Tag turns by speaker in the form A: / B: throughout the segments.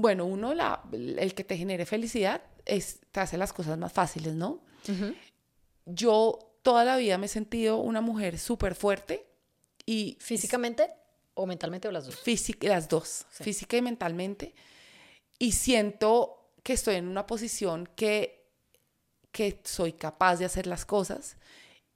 A: bueno, uno, la, el que te genere felicidad es, te hace las cosas más fáciles, ¿no? Yo toda la vida me he sentido una mujer súper fuerte y...
B: ¿Físicamente o mentalmente o las dos?
A: Física, las dos, física y mentalmente. Y siento que estoy en una posición que, que soy capaz de hacer las cosas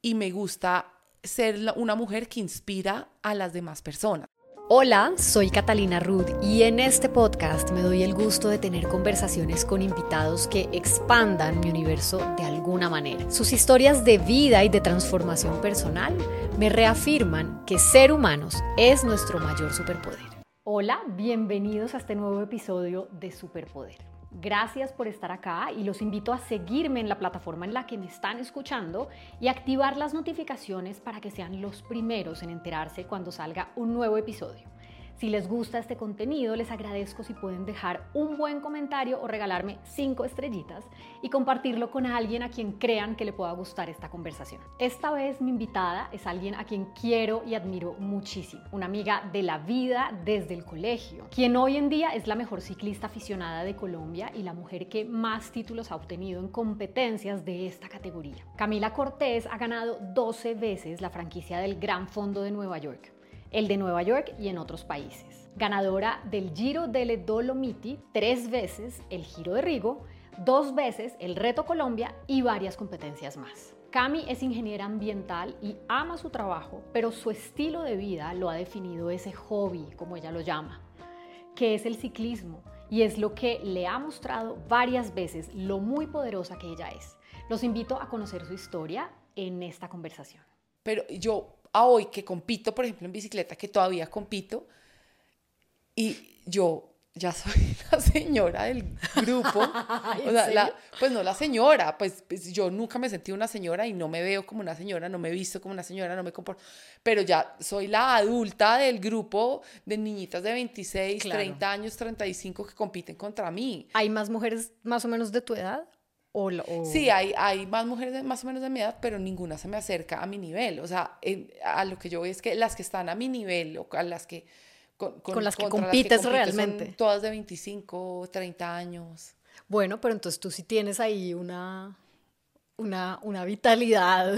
A: y me gusta ser una mujer que inspira a las demás personas.
B: Hola, soy Catalina Ruth y en este podcast me doy el gusto de tener conversaciones con invitados que expandan mi universo de alguna manera. Sus historias de vida y de transformación personal me reafirman que ser humanos es nuestro mayor superpoder. Hola, bienvenidos a este nuevo episodio de Superpoder. Gracias por estar acá y los invito a seguirme en la plataforma en la que me están escuchando y activar las notificaciones para que sean los primeros en enterarse cuando salga un nuevo episodio. Si les gusta este contenido, les agradezco si pueden dejar un buen comentario o regalarme cinco estrellitas y compartirlo con alguien a quien crean que le pueda gustar esta conversación. Esta vez mi invitada es alguien a quien quiero y admiro muchísimo, una amiga de la vida desde el colegio, quien hoy en día es la mejor ciclista aficionada de Colombia y la mujer que más títulos ha obtenido en competencias de esta categoría. Camila Cortés ha ganado 12 veces la franquicia del Gran Fondo de Nueva York el de Nueva York y en otros países. Ganadora del Giro delle Dolomiti tres veces, el Giro de Rigo, dos veces el Reto Colombia y varias competencias más. Cami es ingeniera ambiental y ama su trabajo, pero su estilo de vida lo ha definido ese hobby, como ella lo llama, que es el ciclismo, y es lo que le ha mostrado varias veces lo muy poderosa que ella es. Los invito a conocer su historia en esta conversación.
A: Pero yo a hoy que compito, por ejemplo, en bicicleta, que todavía compito, y yo ya soy la señora del grupo. o sea, pues no la señora, pues, pues, yo nunca me sentí una señora y no me veo como una señora, no me he visto como una señora, no me comporto, pero ya soy la adulta del grupo de niñitas de 26, 30 años, 35 que compiten contra mí.
B: ¿Hay más mujeres más o menos de tu edad?
A: Sí, hay, hay más mujeres más o menos de mi edad, pero ninguna se me acerca a mi nivel. O sea, a lo que yo veo es que las que están a mi nivel o a las que...
B: Con, las que compites realmente.
A: todas de 25, 30 años.
B: Bueno, pero entonces tú sí tienes ahí una, una, una vitalidad.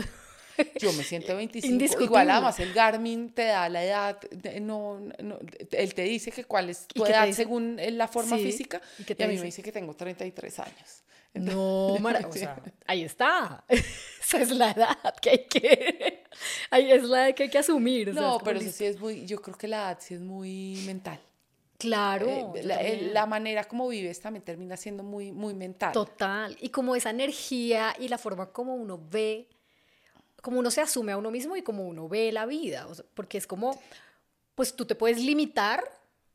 A: Yo me siento 25. Igual además el Garmin te da la edad, no, no él te dice que cuál es tu edad según la forma física y, y a mí me dice que tengo 33 años.
B: No, o sea, ahí está. Esa es la edad que hay que, ahí es la edad que hay que asumir.
A: No, pero eso sí es muy, yo creo que la edad sí es muy mental.
B: Claro.
A: Eh, la, manera como vives también termina siendo muy, muy mental.
B: Total. Y como esa energía y la forma como uno ve, como uno se asume a uno mismo y como uno ve la vida. porque es como, pues tú te puedes limitar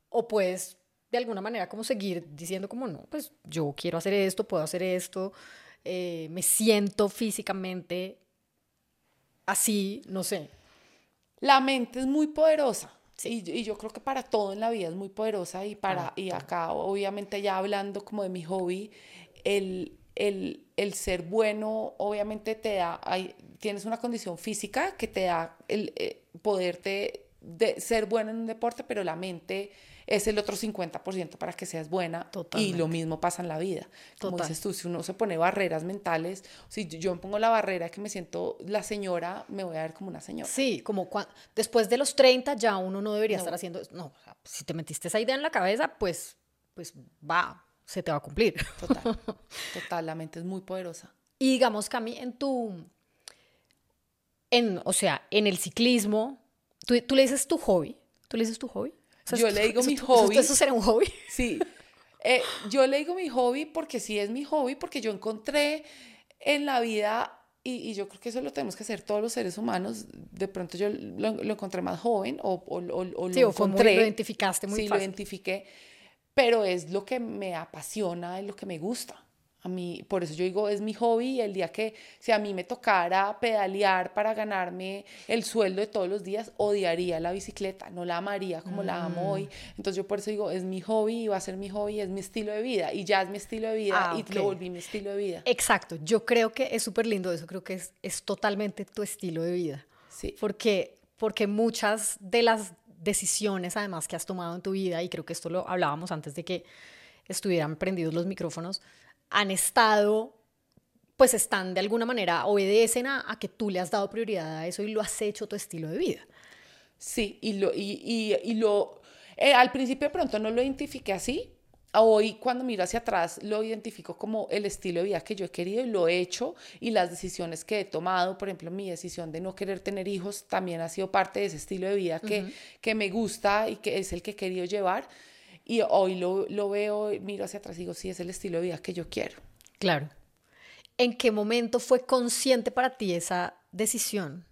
B: o puedes de alguna manera como seguir diciendo como no, pues yo quiero hacer esto, puedo hacer esto, eh, me siento físicamente así, no sé.
A: La mente es muy poderosa. Sí. Y, yo creo que para todo en la vida es muy poderosa y para ah, y acá obviamente ya hablando como de mi hobby, el, el, el ser bueno obviamente te da, hay, tienes una condición física que te da el eh, poderte de ser bueno en un deporte, pero la mente es el otro 50% para que seas buena. Y lo mismo pasa en la vida. Como dices tú, si uno se pone barreras mentales, si yo me pongo la barrera que me siento la señora, me voy a ver como una señora.
B: Sí, como después de los 30 ya uno no debería estar haciendo, no, si te metiste esa idea en la cabeza, pues, pues va, se te va a cumplir.
A: Total, total, la mente es muy poderosa.
B: Y digamos, Cami, en tu, en, o sea, en el ciclismo, tú, tú le dices tu hobby, tú le dices tu hobby
A: yo le digo mi hobby.
B: ¿Eso será un hobby?
A: Sí. Eh, yo le digo mi hobby porque sí es mi hobby, porque yo encontré en la vida, y, yo creo que eso lo tenemos que hacer todos los seres humanos, de pronto yo lo, encontré más joven o, o, o, lo encontré.
B: lo identificaste muy
A: sí, lo identifiqué, pero es lo que me apasiona, es lo que me gusta. A mí, por eso yo digo, es mi hobby. El día que si a mí me tocara pedalear para ganarme el sueldo de todos los días, odiaría la bicicleta, no la amaría como la amo hoy. Mm. Entonces yo por eso digo, es mi hobby va a ser mi hobby, es mi estilo de vida. Y ya es mi estilo de vida ah, y lo volví mi estilo de vida.
B: Exacto, yo creo que es súper lindo eso, creo que es, es totalmente tu estilo de vida.
A: Sí.
B: Porque, porque muchas de las decisiones además que has tomado en tu vida, y creo que esto lo hablábamos antes de que estuvieran prendidos los micrófonos, han estado, pues están de alguna manera, obedecen a, a que tú le has dado prioridad a eso y lo has hecho tu estilo de vida.
A: Sí, y lo, y, y, y lo, eh, al principio de pronto no lo identifiqué así, hoy cuando miro hacia atrás lo identifico como el estilo de vida que yo he querido y lo he hecho y las decisiones que he tomado, por ejemplo, mi decisión de no querer tener hijos también ha sido parte de ese estilo de vida que, que me gusta y que es el que he querido llevar. Y hoy lo, lo veo, miro hacia atrás y digo, sí, es el estilo de vida que yo quiero.
B: Claro. ¿En qué momento fue consciente para ti esa decisión?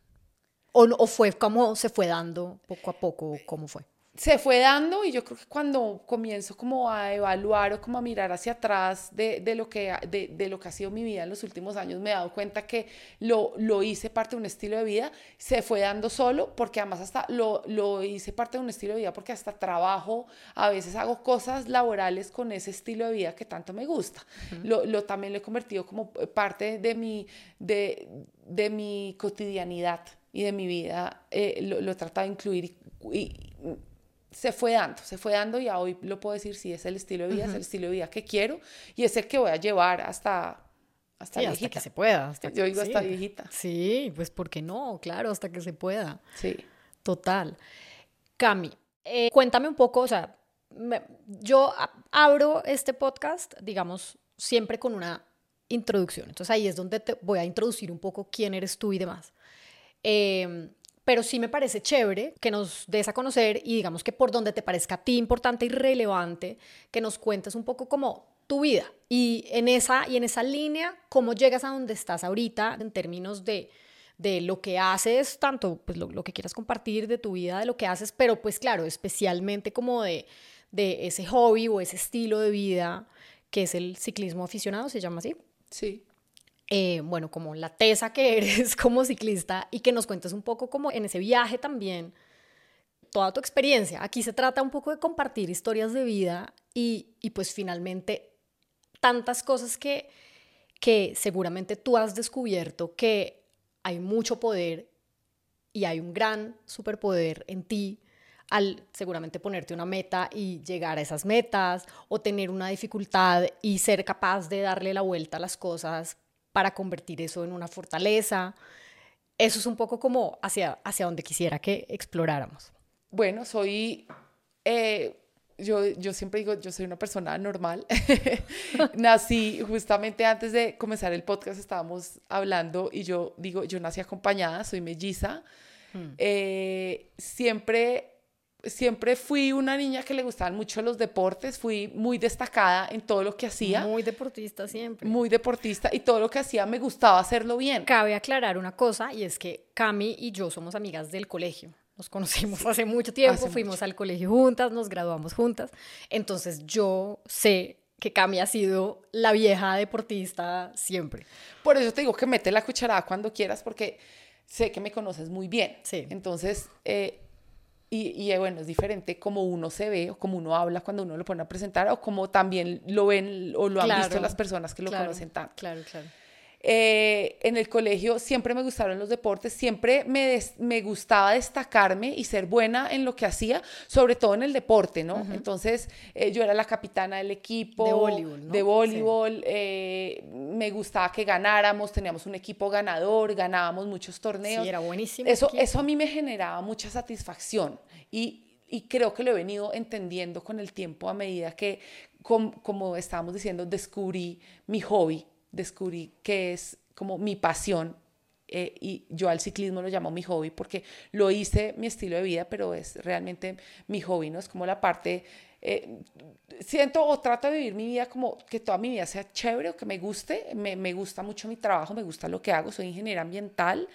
B: ¿O, o fue como se fue dando poco a poco? ¿Cómo fue?
A: Se fue dando y yo creo que cuando comienzo como a evaluar o como a mirar hacia atrás de, de lo, que, de, de, lo que ha sido mi vida en los últimos años, me he dado cuenta que lo, lo hice parte de un estilo de vida, se fue dando solo porque además hasta lo, lo hice parte de un estilo de vida porque hasta trabajo, a veces hago cosas laborales con ese estilo de vida que tanto me gusta. Uh -huh. lo, lo, también lo he convertido como parte de mi, de, de mi cotidianidad y de mi vida, eh, lo, lo, he tratado de incluir y, y se fue dando, se fue dando y hoy lo puedo decir, sí, es el estilo de vida, uh -huh. es el estilo de vida que quiero y es el que voy a llevar hasta, hasta
B: sí. Hasta que se pueda. Hasta
A: Yo digo
B: sí.
A: hasta viejita.
B: Sí, pues ¿por qué no? Claro, hasta que se pueda.
A: Sí.
B: Total. Cami, eh, cuéntame un poco, o sea, me, yo abro este podcast, digamos, siempre con una introducción. Entonces ahí es donde te voy a introducir un poco quién eres tú y demás. Eh, pero sí me parece chévere que nos des a conocer y digamos que por donde te parezca a ti importante y relevante, que nos cuentes un poco como tu vida y en esa, y en esa línea, cómo llegas a donde estás ahorita en términos de, de lo que haces, tanto pues lo, lo, que quieras compartir de tu vida, de lo que haces, pero pues claro, especialmente como de, de ese hobby o ese estilo de vida que es el ciclismo aficionado, se llama así.
A: Sí
B: eh, bueno, como la tesa que eres como ciclista y que nos cuentes un poco como en ese viaje también, toda tu experiencia. Aquí se trata un poco de compartir historias de vida y, y pues finalmente tantas cosas que, que seguramente tú has descubierto que hay mucho poder y hay un gran superpoder en ti al seguramente ponerte una meta y llegar a esas metas o tener una dificultad y ser capaz de darle la vuelta a las cosas para convertir eso en una fortaleza. Eso es un poco como hacia, hacia donde quisiera que exploráramos.
A: Bueno, soy, eh, yo, yo siempre digo, yo soy una persona normal. nací justamente antes de comenzar el podcast, estábamos hablando y yo digo, yo nací acompañada, soy melliza. Hmm. Eh, siempre siempre fui una niña que le gustaban mucho los deportes, fui muy destacada en todo lo que hacía.
B: Muy deportista siempre.
A: Muy deportista y todo lo que hacía me gustaba hacerlo bien.
B: Cabe aclarar una cosa y es que Cami y yo somos amigas del colegio. Nos conocimos hace mucho tiempo, hace fuimos mucho. al colegio juntas, nos graduamos juntas. Entonces yo sé que Cami ha sido la vieja deportista siempre.
A: Por eso te digo que mete la cucharada cuando quieras porque sé que me conoces muy bien.
B: Sí.
A: Entonces, eh, y, y, bueno, es diferente como uno se ve o como uno habla cuando uno lo pone a presentar o como también lo ven o lo han visto las personas que lo
B: claro,
A: conocen tanto.
B: Claro, claro.
A: Eh, en el colegio siempre me gustaron los deportes, siempre me, des, me, gustaba destacarme y ser buena en lo que hacía, sobre todo en el deporte, ¿no? Uh -huh. Entonces eh, yo era la capitana del equipo
B: de voleibol, ¿no?
A: de voleibol sí. eh, me gustaba que ganáramos, teníamos un equipo ganador, ganábamos muchos torneos.
B: Sí, era buenísimo.
A: Eso, eso a mí me generaba mucha satisfacción y, y creo que lo he venido entendiendo con el tiempo a medida que, com, como estábamos diciendo, descubrí mi hobby descubrí que es como mi pasión eh, y yo al ciclismo lo llamo mi hobby porque lo hice mi estilo de vida, pero es realmente mi hobby, ¿no? Es como la parte, eh, siento o trato de vivir mi vida como que toda mi vida sea chévere o que me guste, me, me gusta mucho mi trabajo, me gusta lo que hago, soy ingeniera ambiental,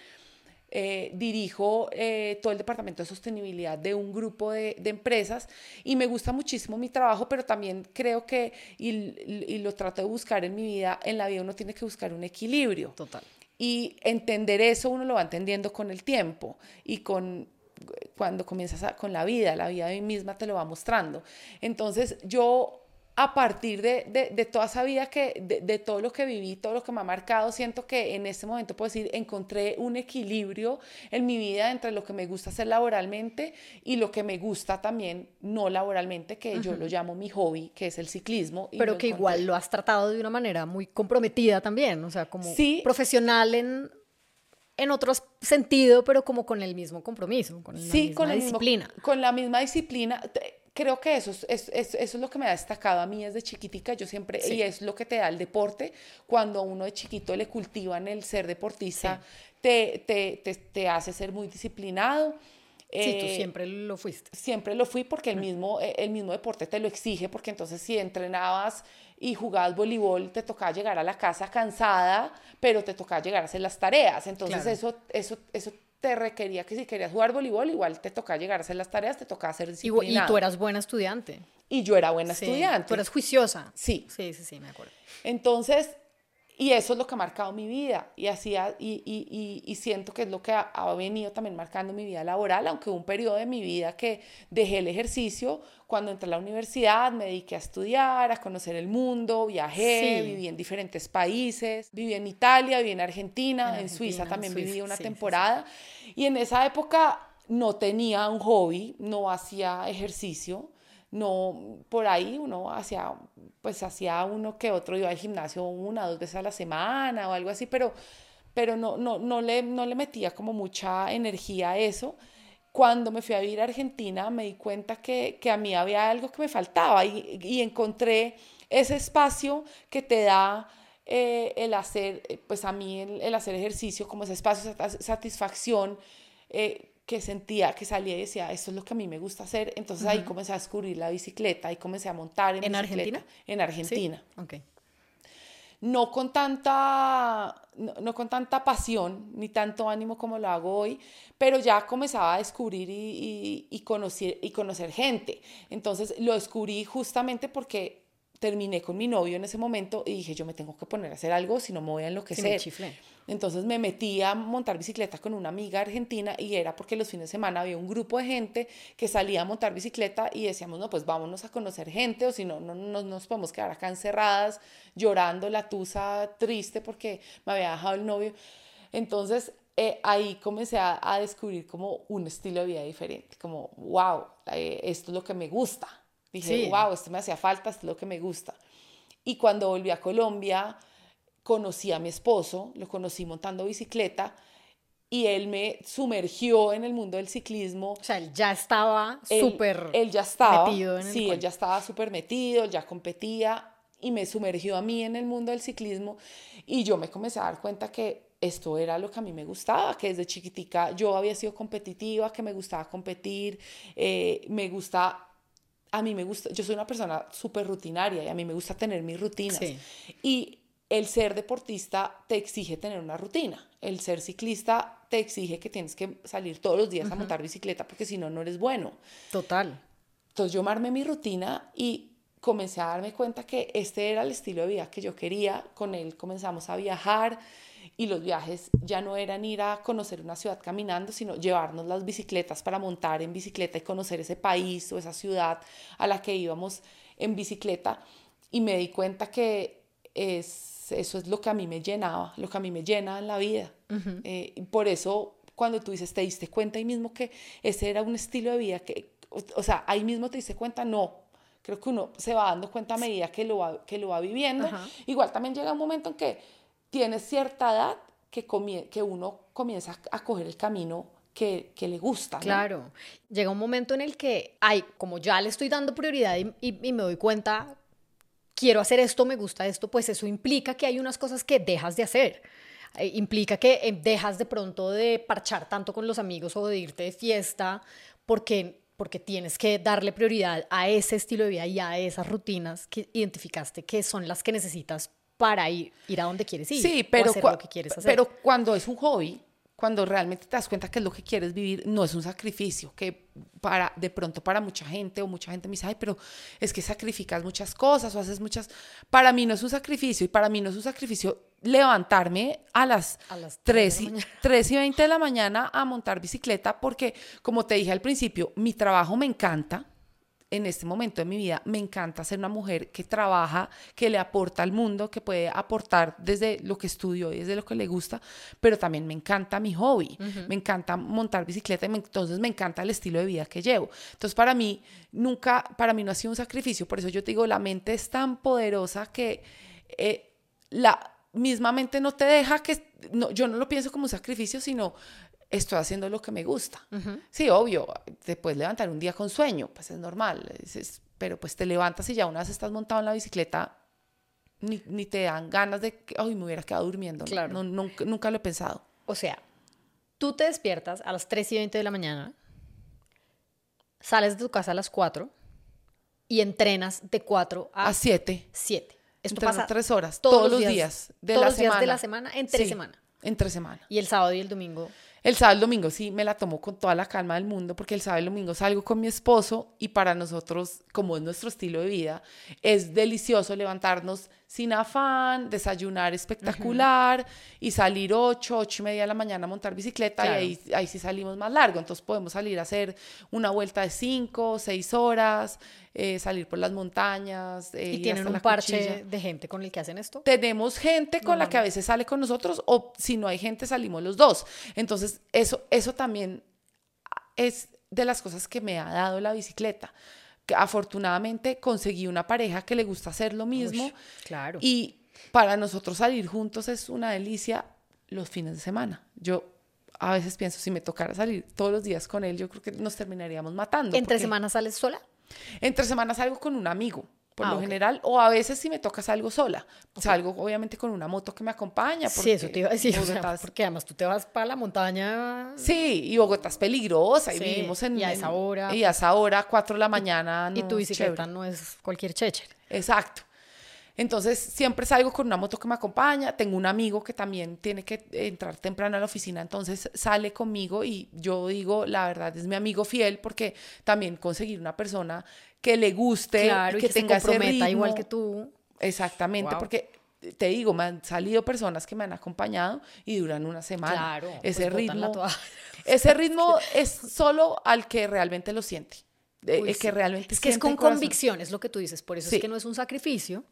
A: eh, dirijo eh, todo el departamento de sostenibilidad de un grupo de, de, empresas y me gusta muchísimo mi trabajo, pero también creo que, y, y, lo trato de buscar en mi vida, en la vida uno tiene que buscar un equilibrio.
B: Total.
A: Y entender eso uno lo va entendiendo con el tiempo y con cuando comienzas a, con la vida, la vida de mí misma te lo va mostrando. Entonces yo a partir de, de, toda esa vida, que, de, de, todo lo que viví, todo lo que me ha marcado, siento que en este momento puedo decir, encontré un equilibrio en mi vida entre lo que me gusta hacer laboralmente y lo que me gusta también no laboralmente, que yo lo llamo mi hobby, que es el ciclismo.
B: Pero que igual lo has tratado de una manera muy comprometida también, o sea, como profesional en en otro sentido, pero como con el mismo compromiso, con la misma con disciplina.
A: con la misma disciplina creo que eso es, eso es lo que me ha destacado a mí desde chiquitica. Yo siempre, y es lo que te da el deporte, cuando uno de chiquito le cultivan el ser deportista, te, te, te, te, hace ser muy disciplinado.
B: Sí, tú eh, siempre lo fuiste.
A: Siempre lo fui porque el mismo, eh, el mismo deporte te lo exige, porque entonces si entrenabas y jugabas voleibol, te tocaba llegar a la casa cansada, pero te tocaba llegar a hacer las tareas. Entonces eso, eso, eso te requería que si querías jugar voleibol, igual te tocaba llegar a hacer las tareas, te tocaba hacer disciplinado.
B: Y, tú eras buena estudiante.
A: Y yo era buena estudiante.
B: Tú eras juiciosa.
A: Sí.
B: Sí, sí, sí, me acuerdo.
A: Entonces, y eso es lo que ha marcado mi vida. Y, hacía, y, y, y, siento que es lo que ha, venido también marcando mi vida laboral, aunque hubo un periodo de mi vida que dejé el ejercicio, cuando entré a la universidad me dediqué a estudiar, a conocer el mundo, viajé, viví en diferentes países, viví en Italia, viví en Argentina, en, Suiza también viví una temporada. Y en esa época no tenía un hobby, no hacía ejercicio, no por ahí uno hacía pues hacía uno que otro iba al gimnasio una dos veces a la semana o algo así pero pero no no no le no le metía como mucha energía a eso. Cuando me fui a vivir a Argentina me di cuenta que, que a mí había algo que me faltaba y, y encontré ese espacio que te da eh, el hacer, pues a mí el, el, hacer ejercicio como ese espacio de satisfacción, eh, que sentía, que salía y decía, esto es lo que a mí me gusta hacer. Entonces ahí comencé a descubrir la bicicleta, y comencé a montar en,
B: ¿En Argentina.
A: En Argentina.
B: Okay.
A: No con tanta, no, con tanta pasión ni tanto ánimo como lo hago hoy, pero ya comenzaba a descubrir y, y, conocer, y conocer gente. Entonces lo descubrí justamente porque terminé con mi novio en ese momento y dije, yo me tengo que poner a hacer algo, si no me voy a enloquecer. Sí, me entonces me metí a montar bicicleta con una amiga argentina y era porque los fines de semana había un grupo de gente que salía a montar bicicleta y decíamos, no, pues vámonos a conocer gente o si no, no, no nos podemos quedar acá encerradas llorando la tusa triste porque me había dejado el novio. Entonces eh, ahí comencé a, a, descubrir como un estilo de vida diferente, como, wow, eh, esto es lo que me gusta. Dije, wow, esto me hacía falta, esto es lo que me gusta. Y cuando volví a Colombia, conocí a mi esposo, lo conocí montando bicicleta y él me sumergió en el mundo del ciclismo.
B: O sea, él ya estaba súper
A: Él ya estaba, metido en el Sí, él ya estaba súper metido, ya competía y me sumergió a mí en el mundo del ciclismo y yo me comencé a dar cuenta que esto era lo que a mí me gustaba, que desde chiquitica yo había sido competitiva, que me gustaba competir, eh, me gusta a mí me gusta, yo soy una persona súper rutinaria y a mí me gusta tener mis rutinas. Sí. Y el ser deportista te exige tener una rutina. El ser ciclista te exige que tienes que salir todos los días a montar bicicleta porque si no, no eres bueno.
B: Total.
A: Entonces yo armé mi rutina y comencé a darme cuenta que este era el estilo de vida que yo quería. Con él comenzamos a viajar y los viajes ya no eran ir a conocer una ciudad caminando, sino llevarnos las bicicletas para montar en bicicleta y conocer ese país o esa ciudad a la que íbamos en bicicleta. Y me di cuenta que es eso es lo que a mí me llenaba, lo que a mí me llena en la vida. Eh, por eso, cuando tú dices, te diste cuenta ahí mismo que ese era un estilo de vida que, o, sea, ahí mismo te diste cuenta, no. Creo que uno se va dando cuenta a medida que lo va, que lo va viviendo. Igual también llega un momento en que tienes cierta edad que, que uno comienza a coger el camino que, que, le gusta.
B: Claro, llega un momento en el que, ay, como ya le estoy dando prioridad y, y, me doy cuenta quiero hacer esto, me gusta esto, pues eso implica que hay unas cosas que dejas de hacer. Eh, implica que eh, dejas de pronto de parchar tanto con los amigos o de irte de fiesta porque porque tienes que darle prioridad a ese estilo de vida y a esas rutinas que identificaste que son las que necesitas para ir, ir a donde quieres ir.
A: Sí, pero, lo que quieres hacer. pero cuando es un hobby, cuando realmente te das cuenta que es lo que quieres vivir, no es un sacrificio, que para de pronto para mucha gente o mucha gente me dice, ay, pero es que sacrificas muchas cosas o haces muchas, para mí no es un sacrificio y para mí no es un sacrificio levantarme a las, a las 3, y, 3 y 20 de la mañana a montar bicicleta porque, como te dije al principio, mi trabajo me encanta, en este momento de mi vida me encanta ser una mujer que trabaja, que le aporta al mundo, que puede aportar desde lo que estudió y desde lo que le gusta, pero también me encanta mi hobby, me encanta montar bicicleta, y entonces me encanta el estilo de vida que llevo. Entonces para mí nunca, para mí no ha sido un sacrificio, por eso yo te digo, la mente es tan poderosa que eh, la misma mente no te deja que, no, yo no lo pienso como un sacrificio, sino estoy haciendo lo que me gusta. Sí, obvio, te puedes levantar un día con sueño, pues es normal, pero pues te levantas y ya una vez estás montado en la bicicleta, ni, ni te dan ganas de que, ay, me hubiera quedado durmiendo. Claro. No, nunca, nunca, lo he pensado.
B: O sea, tú te despiertas a las 3 y 20 de la mañana, sales de tu casa a las 4 y entrenas de 4 a,
A: a 7.
B: 7.
A: Esto pasa tres horas, todos, los días, de
B: todos
A: la
B: los
A: semana.
B: días de la semana, entre
A: Sí,
B: semana.
A: Entre semana.
B: Y el sábado y el domingo.
A: El sábado y el domingo sí me la tomo con toda la calma del mundo porque el sábado y el domingo salgo con mi esposo y para nosotros, como es nuestro estilo de vida, es delicioso levantarnos sin afán, desayunar espectacular y salir 8, 8 y media de la mañana a montar bicicleta
B: Claro.
A: y ahí, ahí sí salimos más largo. Entonces podemos salir a hacer una vuelta de 5, 6 horas, eh, salir por las montañas. eh,
B: Y tienen un parche
A: cuchilla.
B: de gente con el que hacen esto.
A: Tenemos gente con la que a veces sale con nosotros o si no hay gente salimos los dos. Entonces eso, eso también es de las cosas que me ha dado la bicicleta. Que afortunadamente conseguí una pareja que le gusta hacer lo mismo
B: Ush, claro.
A: y para nosotros salir juntos es una delicia los fines de semana. Yo a veces pienso, si me tocara salir todos los días con él, yo creo que nos terminaríamos matando.
B: ¿Entre
A: porque-
B: semanas sales sola?
A: Entre semanas salgo con un amigo, por
B: Ah,
A: lo
B: ok.
A: general, o a veces si me toca salgo sola. Salgo obviamente con una moto que me acompaña.
B: Sí, eso te iba a decir. o sea,
A: Bogotá es-
B: porque además tú te vas para la montaña.
A: Sí, y Bogotá es peligrosa y
B: Sí,
A: vivimos en...
B: y a esa hora.
A: Y a esa hora, 4 de la mañana.
B: y
A: no,
B: tu
A: es
B: bicicleta
A: chévere.
B: no es cualquier cheche.
A: Exacto. Entonces, siempre salgo con una moto que me acompaña. Tengo un amigo que también tiene que entrar temprano a la oficina, entonces sale conmigo y yo digo, la verdad, es mi amigo fiel porque también conseguir una persona que le guste,
B: Claro, y
A: que,
B: que, se
A: tenga ese
B: comprometa igual
A: ritmo.
B: que tú.
A: Exactamente,
B: Wow.
A: porque te digo, me han salido personas que me han acompañado y duran una semana.
B: Claro.
A: ese
B: pues,
A: ritmo, ese ritmo es solo al que realmente lo siente,
B: Uy,
A: que
B: sí.
A: realmente
B: Es que es con
A: corazón.
B: convicción, es lo que tú dices. Por eso
A: Sí.
B: es que no es un sacrificio,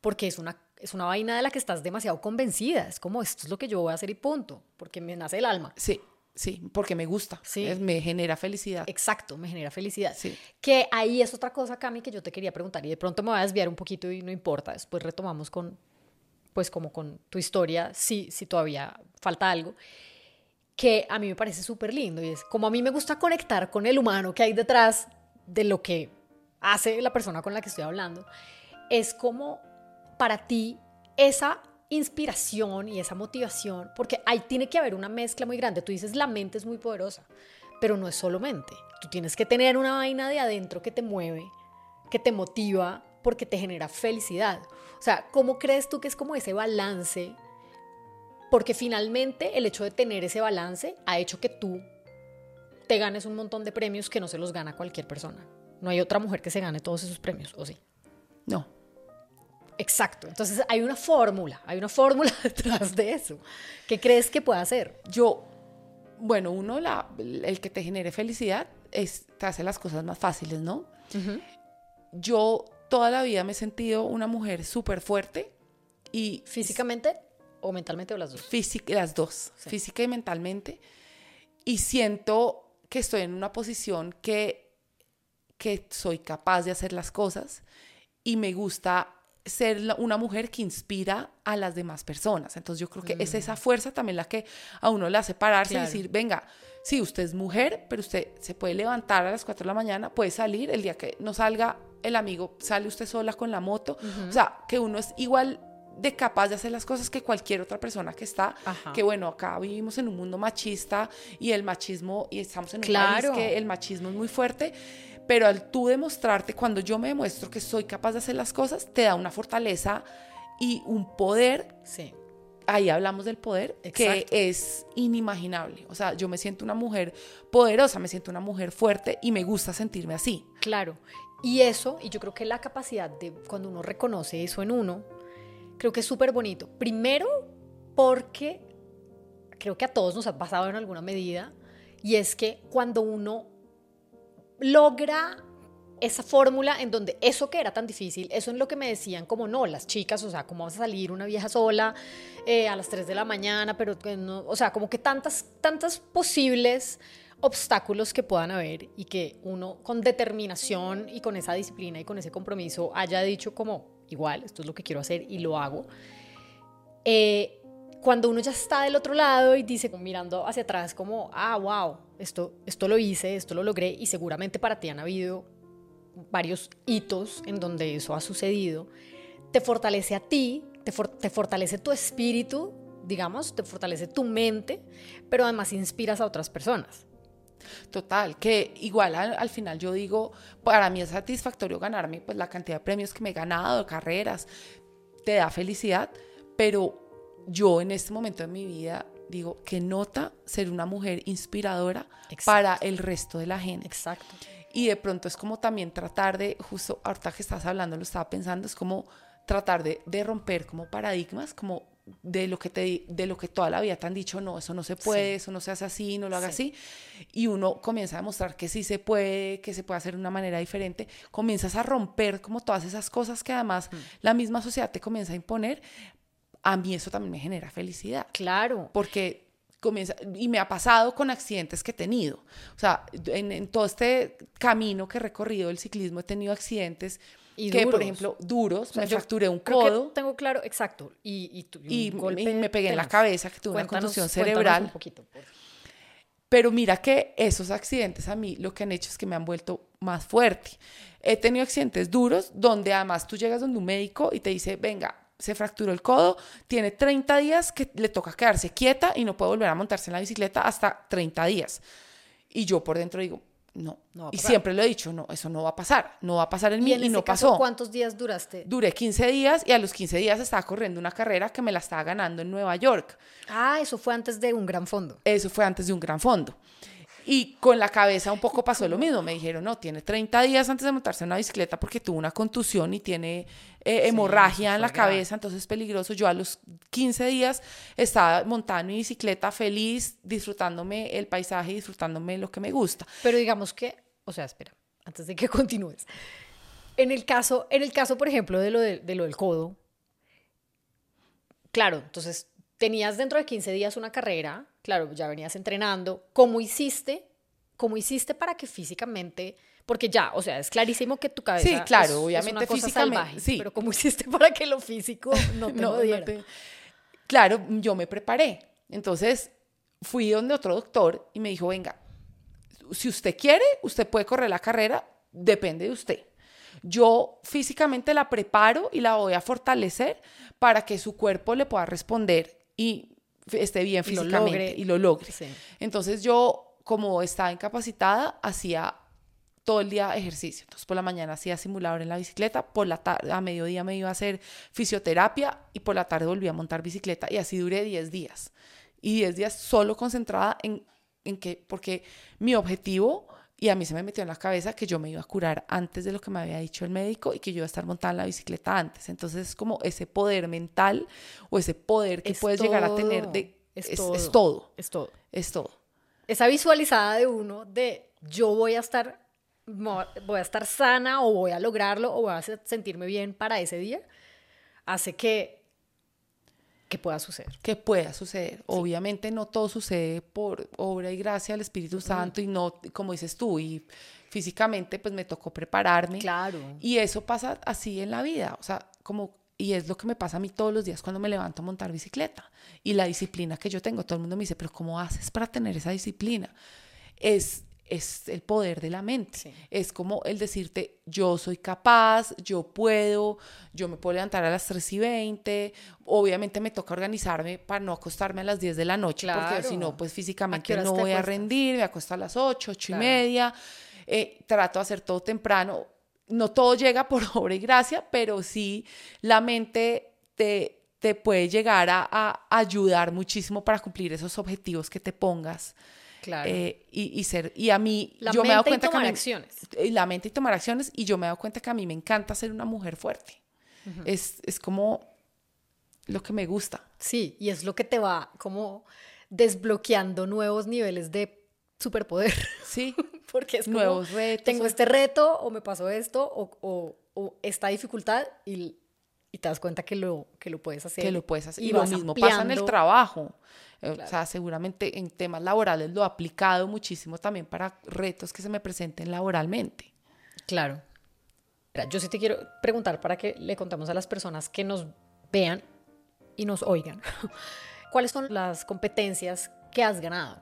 B: porque es una, es una vaina de la que estás demasiado convencida. Es como, esto es lo que yo voy a hacer y punto, porque me nace el alma.
A: Sí, sí, porque me gusta,
B: Sí.
A: es- me genera felicidad.
B: Exacto, me genera felicidad.
A: Sí.
B: Que ahí es otra cosa, Cami, que yo te quería preguntar y de pronto me voy a desviar un poquito y no importa, después retomamos con, pues como con tu historia, si, si todavía falta algo, que a mí me parece súper lindo y es como a mí me gusta conectar con el humano que hay detrás de lo que hace la persona con la que estoy hablando, es como para ti esa inspiración y esa motivación, porque ahí tiene que haber una mezcla muy grande. Tú dices, la mente es muy poderosa, pero no es solo mente. Tú tienes que tener una vaina de adentro que te mueve, que te motiva, porque te genera felicidad. O sea, ¿cómo crees tú que es como ese balance? Porque finalmente el hecho de tener ese balance ha hecho que tú te ganes un montón de premios que no se los gana cualquier persona. No hay otra mujer que se gane todos esos premios, ¿o sí?
A: No,
B: Exacto. Entonces hay una fórmula, hay una fórmula detrás de eso. ¿Qué crees que puede hacer?
A: yo, bueno, uno, la, el que te genere felicidad es, te hace las cosas más fáciles, ¿no? Yo toda la vida me he sentido una mujer súper fuerte y
B: ¿Físicamente o mentalmente o las dos?
A: física, las dos,
B: Sí.
A: física y mentalmente. Y siento que estoy en una posición que, que soy capaz de hacer las cosas y me gusta ser la- una mujer que inspira a las demás personas. Entonces yo creo que es esa fuerza también la que a uno le hace pararse
B: Claro.
A: y decir, venga, sí, usted es mujer, pero usted se puede levantar a las 4 de la mañana, puede salir, el día que no salga el amigo, sale usted sola con la moto. O sea, que uno es igual de capaz de hacer las cosas que cualquier otra persona que está,
B: Ajá.
A: que bueno, acá vivimos en un mundo machista y el machismo, y estamos en un
B: Claro.
A: país que el machismo es muy fuerte, pero al tú demostrarte, cuando yo me demuestro que soy capaz de hacer las cosas, te da una fortaleza y un poder,
B: Sí.
A: ahí hablamos del poder,
B: Exacto.
A: que es inimaginable. O sea, yo me siento una mujer poderosa, me siento una mujer fuerte y me gusta sentirme así.
B: Claro. Y eso, y yo creo que la capacidad de cuando uno reconoce eso en uno, creo que es súper bonito. Primero, porque creo que a todos nos ha pasado en alguna medida, y es que cuando uno logra esa fórmula en donde eso que era tan difícil, eso en lo que me decían como no, las chicas, o sea, cómo vas a salir una vieja sola eh, a las 3 de la mañana, pero que no, o sea, como que tantas, tantas posibles obstáculos que puedan haber y que uno con determinación y con esa disciplina y con ese compromiso haya dicho como, igual, esto es lo que quiero hacer y lo hago. Eh, cuando uno ya está del otro lado y dice, mirando hacia atrás, como, ah, wow, esto, esto lo hice, esto lo logré, y seguramente para ti han habido varios hitos en donde eso ha sucedido, te fortalece a ti, te, te fortalece tu espíritu, digamos, te fortalece tu mente, pero además inspiras a otras personas.
A: Total, que igual al, final yo digo, para mí es satisfactorio ganarme pues la cantidad de premios que me he ganado, carreras, te da felicidad, pero yo en este momento de mi vida digo, que nota ser una mujer inspiradora para el resto de la gente.
B: Exacto.
A: Y de pronto es como también tratar de, justo ahorita que estás hablando, lo estaba pensando, es como tratar de, de romper como paradigmas, como de lo que te de lo que toda la vida te han dicho no eso no se puede eso no se hace así no lo hagas así y uno comienza a demostrar que sí se puede que se puede hacer de una manera diferente comienzas a romper como todas esas cosas que además mm. la misma sociedad te comienza a imponer a mí eso también me genera felicidad.
B: Claro.
A: Porque comienza, y me ha pasado con accidentes que he tenido. O sea, en, todo este camino que he recorrido del ciclismo he tenido accidentes y que, por ejemplo, duros, me fracturé un codo.
B: tengo claro, exacto. Y,
A: y, me pegué en la cabeza, que tuve una contusión cerebral. Un poquito, Pero mira que esos accidentes a mí lo que han hecho es que me han vuelto más fuerte. He tenido accidentes duros donde además tú llegas donde un médico y te dice, venga, se fracturó el codo, tiene 30 días que le toca quedarse quieta y no puede volver a montarse en la bicicleta hasta 30 días. Y yo por dentro digo, no. y siempre lo he dicho, no, eso no va a pasar, no va a pasar en mí y, no pasó.
B: ¿Cuántos días duraste?
A: Duré 15 días y a los 15 días estaba corriendo una carrera que me la estaba ganando en Nueva York.
B: Ah, eso fue antes de un gran fondo.
A: Eso fue antes de un gran fondo. Y con la cabeza un poco pasó lo mismo. Me dijeron, no, tiene 30 días antes de montarse en una bicicleta porque tuvo una contusión y tiene eh, hemorragia en la cabeza, entonces es peligroso. Yo a los 15 días estaba montada en mi bicicleta feliz, disfrutándome el paisaje, disfrutándome lo que me gusta.
B: Pero digamos que, o sea, espera, antes de que continúes. En el caso, en el caso por ejemplo, de lo, de lo del codo, claro, entonces tenías dentro de 15 días una carrera, claro, ya venías entrenando, ¿cómo hiciste? ¿Cómo hiciste para que físicamente, porque ya, o sea, es clarísimo que tu cabeza
A: sí, claro, obviamente es una cosa físicamente, sí.
B: pero ¿cómo hiciste para que lo físico no te no,
A: Claro, yo me preparé. Entonces, fui donde otro doctor y me dijo, venga, si usted quiere, usted puede correr la carrera, depende de usted. Yo físicamente la preparo y la voy a fortalecer para que su cuerpo le pueda responder y esté bien físicamente y lo logre. Entonces yo, como estaba incapacitada, hacía todo el día ejercicio. Entonces por la mañana hacía simulador en la bicicleta, por la tarde, a mediodía me iba a hacer fisioterapia y por la tarde volví a montar bicicleta y así duré 10 días. Y 10 días solo concentrada en, en que, porque mi objetivo, y a mí se me metió en la cabeza que yo me iba a curar antes de lo que me había dicho el médico y que yo iba a estar montada en la bicicleta antes. Entonces es como ese poder mental o ese poder que puedes llegar a tener de... Es, todo. es todo.
B: Es todo.
A: Es todo.
B: Esa visualizada de uno de yo voy a estar voy a estar sana o voy a lograrlo o voy a sentirme bien para ese día, hace que que pueda suceder.
A: Que pueda suceder. Obviamente no todo sucede por obra y gracia del Espíritu Santo y no, como dices tú, y físicamente pues me tocó prepararme.
B: Claro.
A: Y eso pasa así en la vida, o sea, como, y es lo que me pasa a mí todos los días cuando me levanto a montar bicicleta. Y la disciplina que yo tengo, todo el mundo me dice, pero ¿cómo haces para tener esa disciplina? Es es el poder de la mente. Es como el decirte, yo soy capaz, yo puedo, yo me puedo levantar a las 3 y 20. Obviamente me toca organizarme para no acostarme a las 10 de la noche, porque si no, pues físicamente no voy a rendir, me acuesto a las 8, 8 y media. Eh, trato de hacer todo temprano. No todo llega por obra y gracia, pero sí la mente te, te puede llegar a, a ayudar muchísimo para cumplir esos objetivos que te pongas.
B: Claro.
A: Eh, y, ser, y a mí,
B: la yo me he dado cuenta y tomar acciones.
A: La mente y tomar acciones, y yo me he dado cuenta que a mí me encanta ser una mujer fuerte. es, es como lo que me gusta.
B: Sí, y es lo que te va como desbloqueando nuevos niveles de superpoder.
A: Sí,
B: Porque es como,
A: nuevos retos.
B: tengo este reto o me pasó esto o, o- o esta dificultad y, y te das cuenta que lo, que lo puedes hacer.
A: que lo puedes hacer.
B: y
A: Y, lo mismo pasa en el trabajo. Eh, O sea, seguramente en temas laborales lo he aplicado muchísimo también para retos que se me presenten laboralmente.
B: Claro. Yo sí te quiero preguntar para que le contamos a las personas que nos vean y nos oigan. ¿Cuáles son las competencias que has ganado?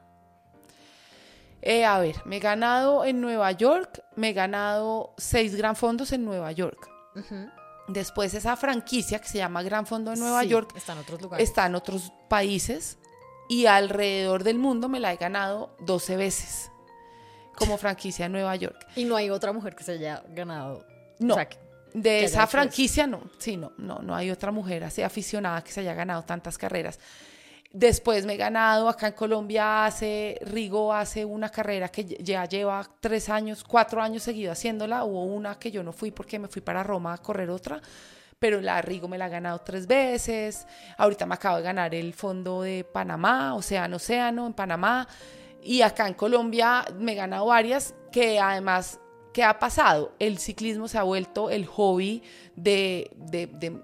A: Eh, a ver, me he ganado en Nueva York, me he ganado seis gran fondos en Nueva York. Después esa franquicia que se llama Gran Fondo de Nueva
B: Sí,
A: York
B: Está en otros lugares.
A: está en otros países y alrededor del mundo me la he ganado 12 veces como franquicia en Nueva York.
B: Y no hay otra mujer que se haya ganado.
A: No,
B: O sea, que-
A: de esa franquicia no, sí, no, no, no hay otra mujer así aficionada que se haya ganado tantas carreras. Después me he ganado acá en Colombia, hace, Rigo hace una carrera que ya lleva tres años, cuatro años seguido haciéndola. Hubo una que yo no fui porque me fui para Roma a correr otra, pero la Rigo me la ha ganado tres veces. Ahorita me acabo de ganar el fondo de Panamá, Océano Océano en Panamá. Y acá en Colombia me he ganado varias que además ¿Qué ha pasado? El ciclismo se ha vuelto el hobby de, de- de-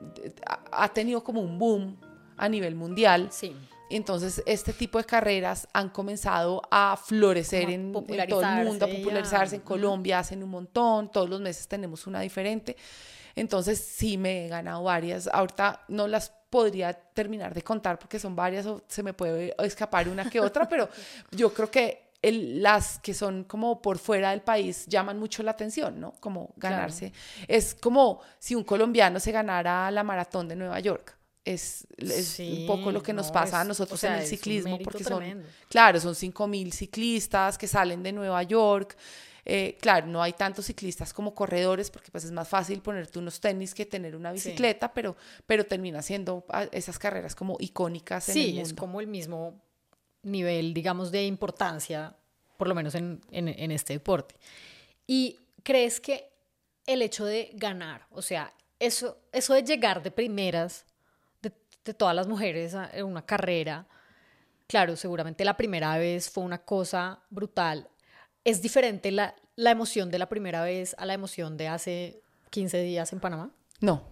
A: ha tenido como un boom a nivel mundial.
B: sí.
A: Entonces, este tipo de carreras han comenzado a florecer en, en todo el mundo, a
B: popularizarse y a-
A: popularizarse. En. Colombia hacen un montón, todos los meses tenemos una diferente. Entonces, sí me he ganado varias. Ahorita no las podría terminar de contar porque son varias o se me puede escapar una que otra, pero yo creo que el- las que son como por fuera del país llaman mucho la atención, ¿no? Como ganarse. Es como si un colombiano se ganara la maratón de Nueva York. Es, es
B: Sí,
A: un poco lo que nos
B: no,
A: pasa a nosotros
B: o sea,
A: en el ciclismo, porque son,
B: tremendo.
A: claro, son 5 mil ciclistas que salen de Nueva York. Eh, claro, no hay tantos ciclistas como corredores, porque pues es más fácil ponerte unos tenis que tener una bicicleta, pero, pero termina siendo ah, esas carreras como icónicas en el
B: Sí,
A: mundo.
B: es como el mismo nivel, digamos, de importancia, por lo menos en, en- en este deporte. ¿Y crees que el hecho de ganar, o sea, eso, eso de llegar de primeras de, todas las mujeres en una carrera, claro, seguramente la primera vez fue una cosa brutal. ¿Es diferente la, la emoción de la primera vez a la emoción de hace 15 días en Panamá?
A: No,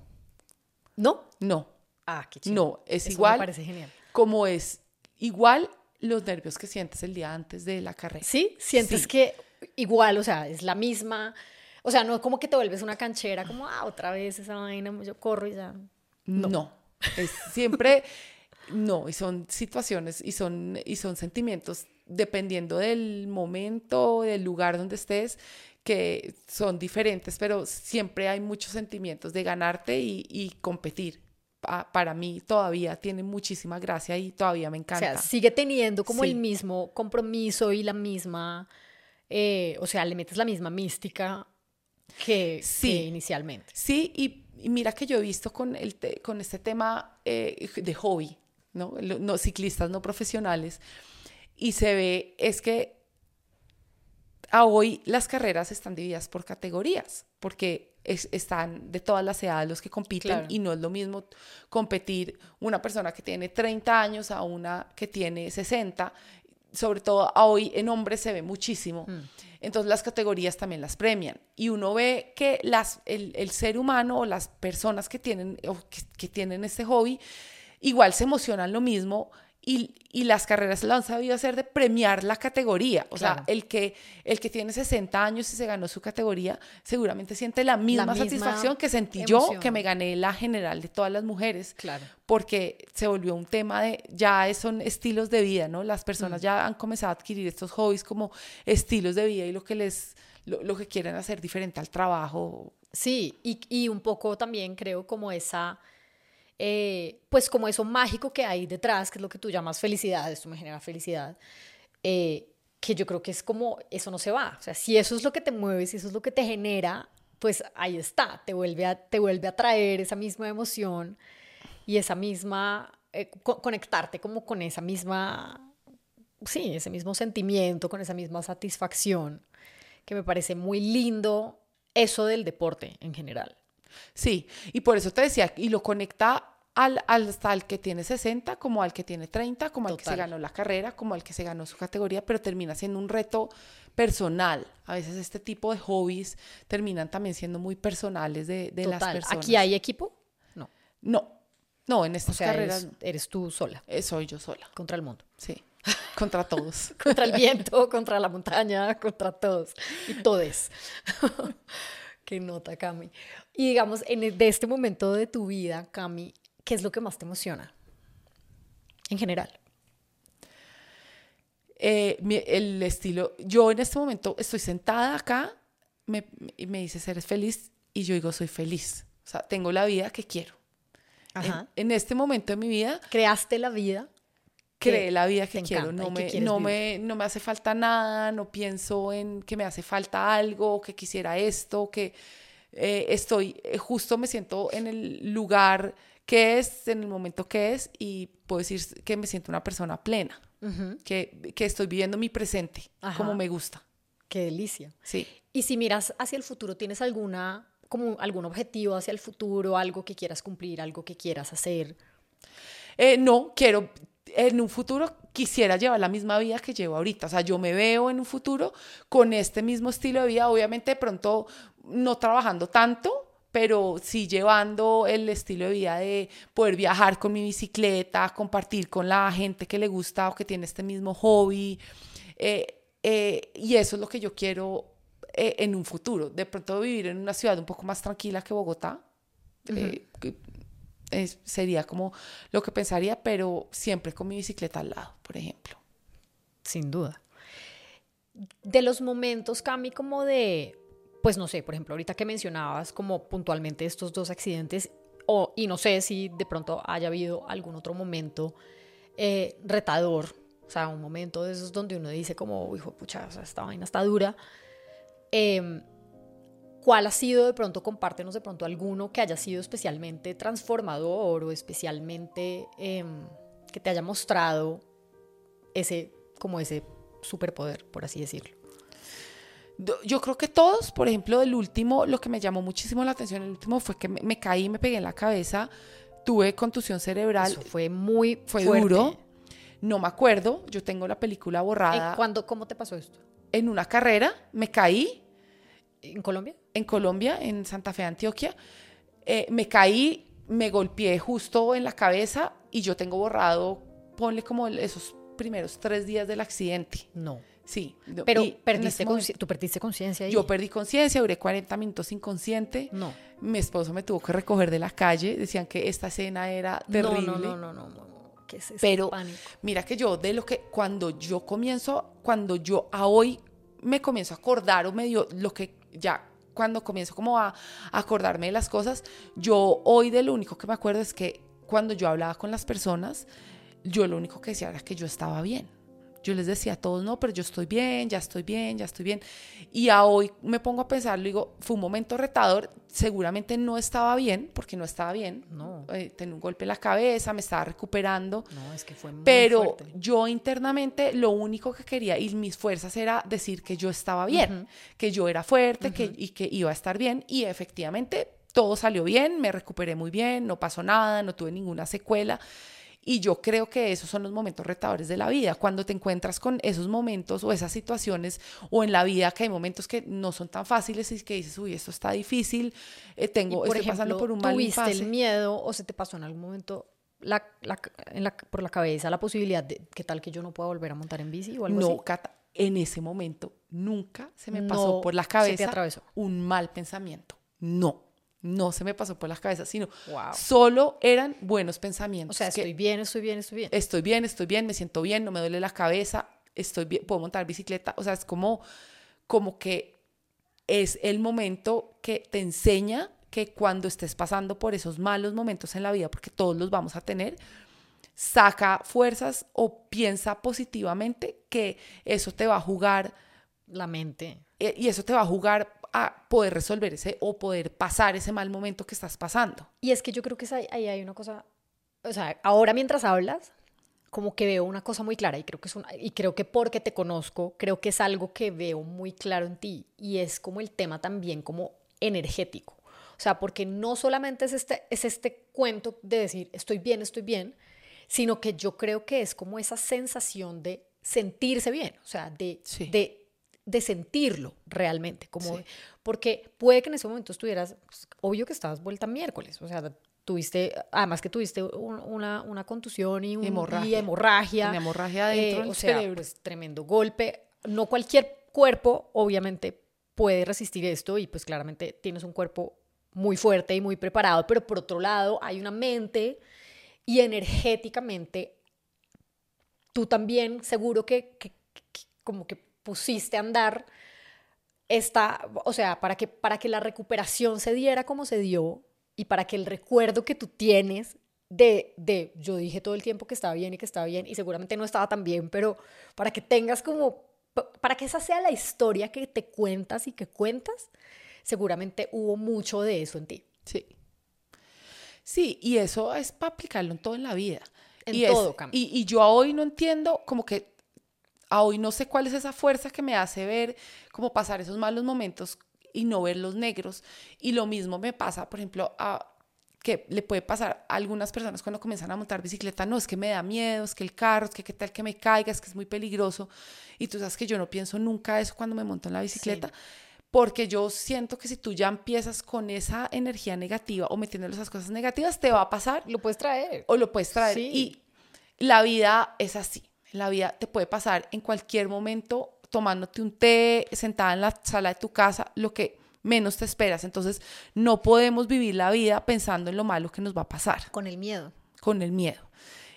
B: ¿No?
A: no,
B: Ah, qué chido.
A: no, es
B: Eso me parece genial.
A: como es igual los nervios que sientes el día antes de la carrera.
B: ¿Sí? Sientes
A: Sí.
B: que igual, o sea, es la misma. O sea, no es como que te vuelves una canchera, como, ah, otra vez esa vaina, yo corro y ya.
A: No. Es siempre no, y son situaciones y son, y son sentimientos dependiendo del momento, del lugar donde estés, que son diferentes, pero siempre hay muchos sentimientos de ganarte y, y competir. Pa- para mí todavía tiene muchísima gracia y todavía me
B: O
A: encanta.
B: sea, sigue teniendo como el
A: Sí.
B: mismo compromiso y la misma. eh, o sea, le metes la misma mística que,
A: Sí.
B: que inicialmente.
A: Sí, y, y mira que yo he visto con, el te- con este tema eh, de hobby, ¿no? No ciclistas no profesionales, y se ve, es que a hoy las carreras están divididas por categorías, porque es- están de todas las edades los que compiten
B: Claro.
A: y no es lo mismo competir una persona que tiene 30 años a una que tiene 60. Sobre todo a hoy en hombres se ve muchísimo. Entonces las categorías también las premian. Y uno ve que las, el, el ser humano o las personas que tienen, o que, que tienen este hobby igual se emocionan lo mismo y, y las carreras lo han sabido hacer de premiar la categoría. O
B: Claro.
A: sea, el que, el que tiene 60 años y se ganó su categoría seguramente siente la misma,
B: misma
A: satisfacción que sentí yo
B: emoción.
A: que me gané la general de todas las mujeres
B: Claro.
A: porque se volvió un tema de, ya son estilos de vida, ¿no? Las
B: Mm.
A: personas ya han comenzado a adquirir estos hobbies como estilos de vida y lo que les, lo, lo que quieren hacer diferente al trabajo.
B: Sí, y, y un poco también creo como esa, eh, pues como eso mágico que hay detrás, que es lo que tú llamas felicidad, esto me genera felicidad, eh, que yo creo que es como, eso no se va, o sea, si eso es lo que te mueve, si eso es lo que te genera, pues ahí está, te vuelve a, te vuelve a traer esa misma emoción y esa misma, eh, co- conectarte como con esa misma, sí, ese mismo sentimiento, con esa misma satisfacción, que me parece muy lindo eso del deporte en general.
A: Sí, y por eso te decía, y lo conecta al, hasta al que tiene 60, como al que tiene 30, como al que se ganó la carrera, como al que se ganó su categoría, pero termina siendo un reto personal. A veces este tipo de hobbies terminan también siendo muy personales de, de las personas.
B: ¿Aquí hay equipo?
A: No. No, no, en estas carreras.
B: Eres, eres, tú sola.
A: Eh, soy yo sola.
B: Contra el mundo.
A: Sí. Contra todos.
B: contra el viento, contra la montaña, contra todos. Y todes. Qué nota, Cami. Y digamos, en e, de este momento de tu vida, Cami, ¿qué es lo que más te emociona? En general.
A: Eh, el estilo, yo en este momento estoy sentada acá me, y me dice, ¿eres feliz? Y yo digo, soy feliz. O sea, tengo la vida que quiero. En, este momento de mi vida.
B: ¿Creaste la vida?
A: Creé la vida que quiero. No me, no, me, no me hace falta nada, no pienso en que me hace falta algo, que quisiera esto, que eh, estoy, eh, justo me siento en el lugar que es, en el momento que es, y puedo decir que me siento una persona plena, que, que, estoy viviendo mi presente como me gusta.
B: Qué delicia.
A: Sí.
B: Y si miras hacia el futuro, ¿tienes alguna como algún objetivo hacia el futuro, algo que quieras cumplir, algo que quieras hacer?
A: Eh, no, quiero, en un futuro quisiera llevar la misma vida que llevo ahorita. O sea, yo me veo en un futuro con este mismo estilo de vida, obviamente de pronto no trabajando tanto, pero sí llevando el estilo de vida de poder viajar con mi bicicleta, compartir con la gente que le gusta o que tiene este mismo hobby. Eh, eh, y eso es lo que yo quiero eh, en un futuro. De pronto vivir en una ciudad un poco más tranquila que Bogotá. Eh, sería como lo que pensaría, pero siempre con mi bicicleta al lado, por ejemplo.
B: Sin duda. De los momentos, Cami, como de, pues no sé, por ejemplo, ahorita que mencionabas como puntualmente estos dos accidentes, o, y no sé si de pronto haya habido algún otro momento eh, retador, o sea, un momento de esos donde uno dice como, hijo, pucha, o sea, esta vaina está dura, Em, ¿Cuál ha sido de pronto, compártenos de pronto alguno que haya sido especialmente transformador o especialmente em, que te haya mostrado ese, como ese superpoder, por así decirlo?
A: Yo creo que todos, por ejemplo, el último, lo que me llamó muchísimo la atención, el último fue que me, caí, me pegué en la cabeza, tuve contusión cerebral.
B: Eso fue muy
A: fue duro. No me acuerdo, yo tengo la película borrada.
B: ¿Cuándo, ¿Cómo te pasó esto?
A: en una carrera, me caí.
B: ¿En Colombia?
A: En Colombia, en Santa Fe, Antioquia. Eh, me caí, me golpeé justo en la cabeza y yo tengo borrado, ponle como esos primeros tres días del accidente.
B: No.
A: Sí.
B: Pero perdiste tú perdiste conciencia.
A: Yo perdí conciencia, duré 40 minutos inconsciente.
B: No.
A: Mi esposo me tuvo que recoger de la calle. Decían que esta escena era terrible.
B: no, no, no. no, no.
A: Pero mira que yo de lo que cuando yo comienzo, cuando yo a hoy me comienzo a acordar o medio lo que ya cuando comienzo como a, a acordarme de las cosas, yo hoy de lo único que me acuerdo es que cuando yo hablaba con las personas, yo lo único que decía era que yo estaba bien yo les decía a todos, no, pero yo estoy bien, ya estoy bien, ya estoy bien. Y a hoy me pongo a pensar, digo, fue un momento retador, seguramente no estaba bien, porque no estaba bien.
B: No.
A: Eh, tenía un golpe en la cabeza, me estaba recuperando.
B: No, es que fue muy
A: Pero yo internamente lo único que quería y mis fuerzas era decir que yo estaba bien, que yo era fuerte que, y que iba a estar bien. Y efectivamente todo salió bien, me recuperé muy bien, no pasó nada, no tuve ninguna secuela. Y yo creo que esos son los momentos retadores de la vida, cuando te encuentras con esos momentos o esas situaciones o en la vida que hay momentos que no son tan fáciles y que dices, uy, esto está difícil, eh, tengo, estoy pasando por un mal
B: ¿Tuviste el miedo o se te pasó en algún momento la, por la cabeza la posibilidad de qué tal que yo no pueda volver a montar en bici o algo
A: no, Cata, en ese momento nunca se me pasó por la cabeza un mal pensamiento. No no se me pasó por la cabeza, sino solo eran buenos pensamientos.
B: O sea, estoy bien, estoy bien, estoy bien.
A: Estoy bien, estoy bien, me siento bien, no me duele la cabeza, estoy bien, puedo montar bicicleta. O sea, es como, como que es el momento que te enseña que cuando estés pasando por esos malos momentos en la vida, porque todos los vamos a tener, saca fuerzas o piensa positivamente que eso te va a jugar
B: la mente.
A: Y eso te va a jugar a poder resolver ese o poder pasar ese mal momento que estás pasando.
B: Y es que yo creo que ahí hay una cosa, o sea, ahora mientras hablas, como que veo una cosa muy clara y creo que es una, y creo que porque te conozco, creo que es algo que veo muy claro en ti y es como el tema también como energético. O sea, porque no solamente es este, es este cuento de decir estoy bien, estoy bien, sino que yo creo que es como esa sensación de sentirse bien, o sea, de, de, de, sentirlo realmente, como porque puede que en ese momento estuvieras, pues, obvio que estabas vuelta miércoles, o sea, tuviste, además que tuviste una, una contusión y, un, hemorragia, hemorragia,
A: hemorragia dentro eh,
B: o sea, pues tremendo golpe. No cualquier cuerpo, obviamente, puede resistir esto y pues claramente tienes un cuerpo muy fuerte y muy preparado, pero por otro lado hay una mente y energéticamente tú también seguro que, que como que pusiste a andar esta, o sea, para que, para que la recuperación se diera como se dio, y para que el recuerdo que tú tienes de, de, yo dije todo el tiempo que estaba bien y que estaba bien y seguramente no estaba tan bien, pero para que tengas como, para que esa sea la historia que te cuentas y que cuentas, seguramente hubo mucho de eso en ti.
A: Sí. Sí, y eso es para aplicarlo en todo en la vida.
B: En y todo,
A: y, y yo hoy no entiendo como que a hoy no sé cuál es esa fuerza que me hace ver cómo pasar esos malos momentos y no ver los negros. Y lo mismo me pasa, por ejemplo, a que le puede pasar a algunas personas cuando comienzan a montar bicicleta, no, es que me da miedo, es que el carro, es que qué tal que me caiga, es que es muy peligroso. Y tú sabes que yo no pienso nunca eso cuando me monto en la bicicleta. Porque yo siento que si tú ya empiezas con esa energía negativa o metiéndole esas cosas negativas, te va a pasar.
B: Lo puedes traer.
A: O lo puedes traer. Y la vida es así. La vida te puede pasar en cualquier momento tomándote un té, sentada en la sala de tu casa, lo que menos te esperas. Entonces, no podemos vivir la vida pensando en lo malo que nos va a pasar.
B: Con el miedo.
A: Con el miedo.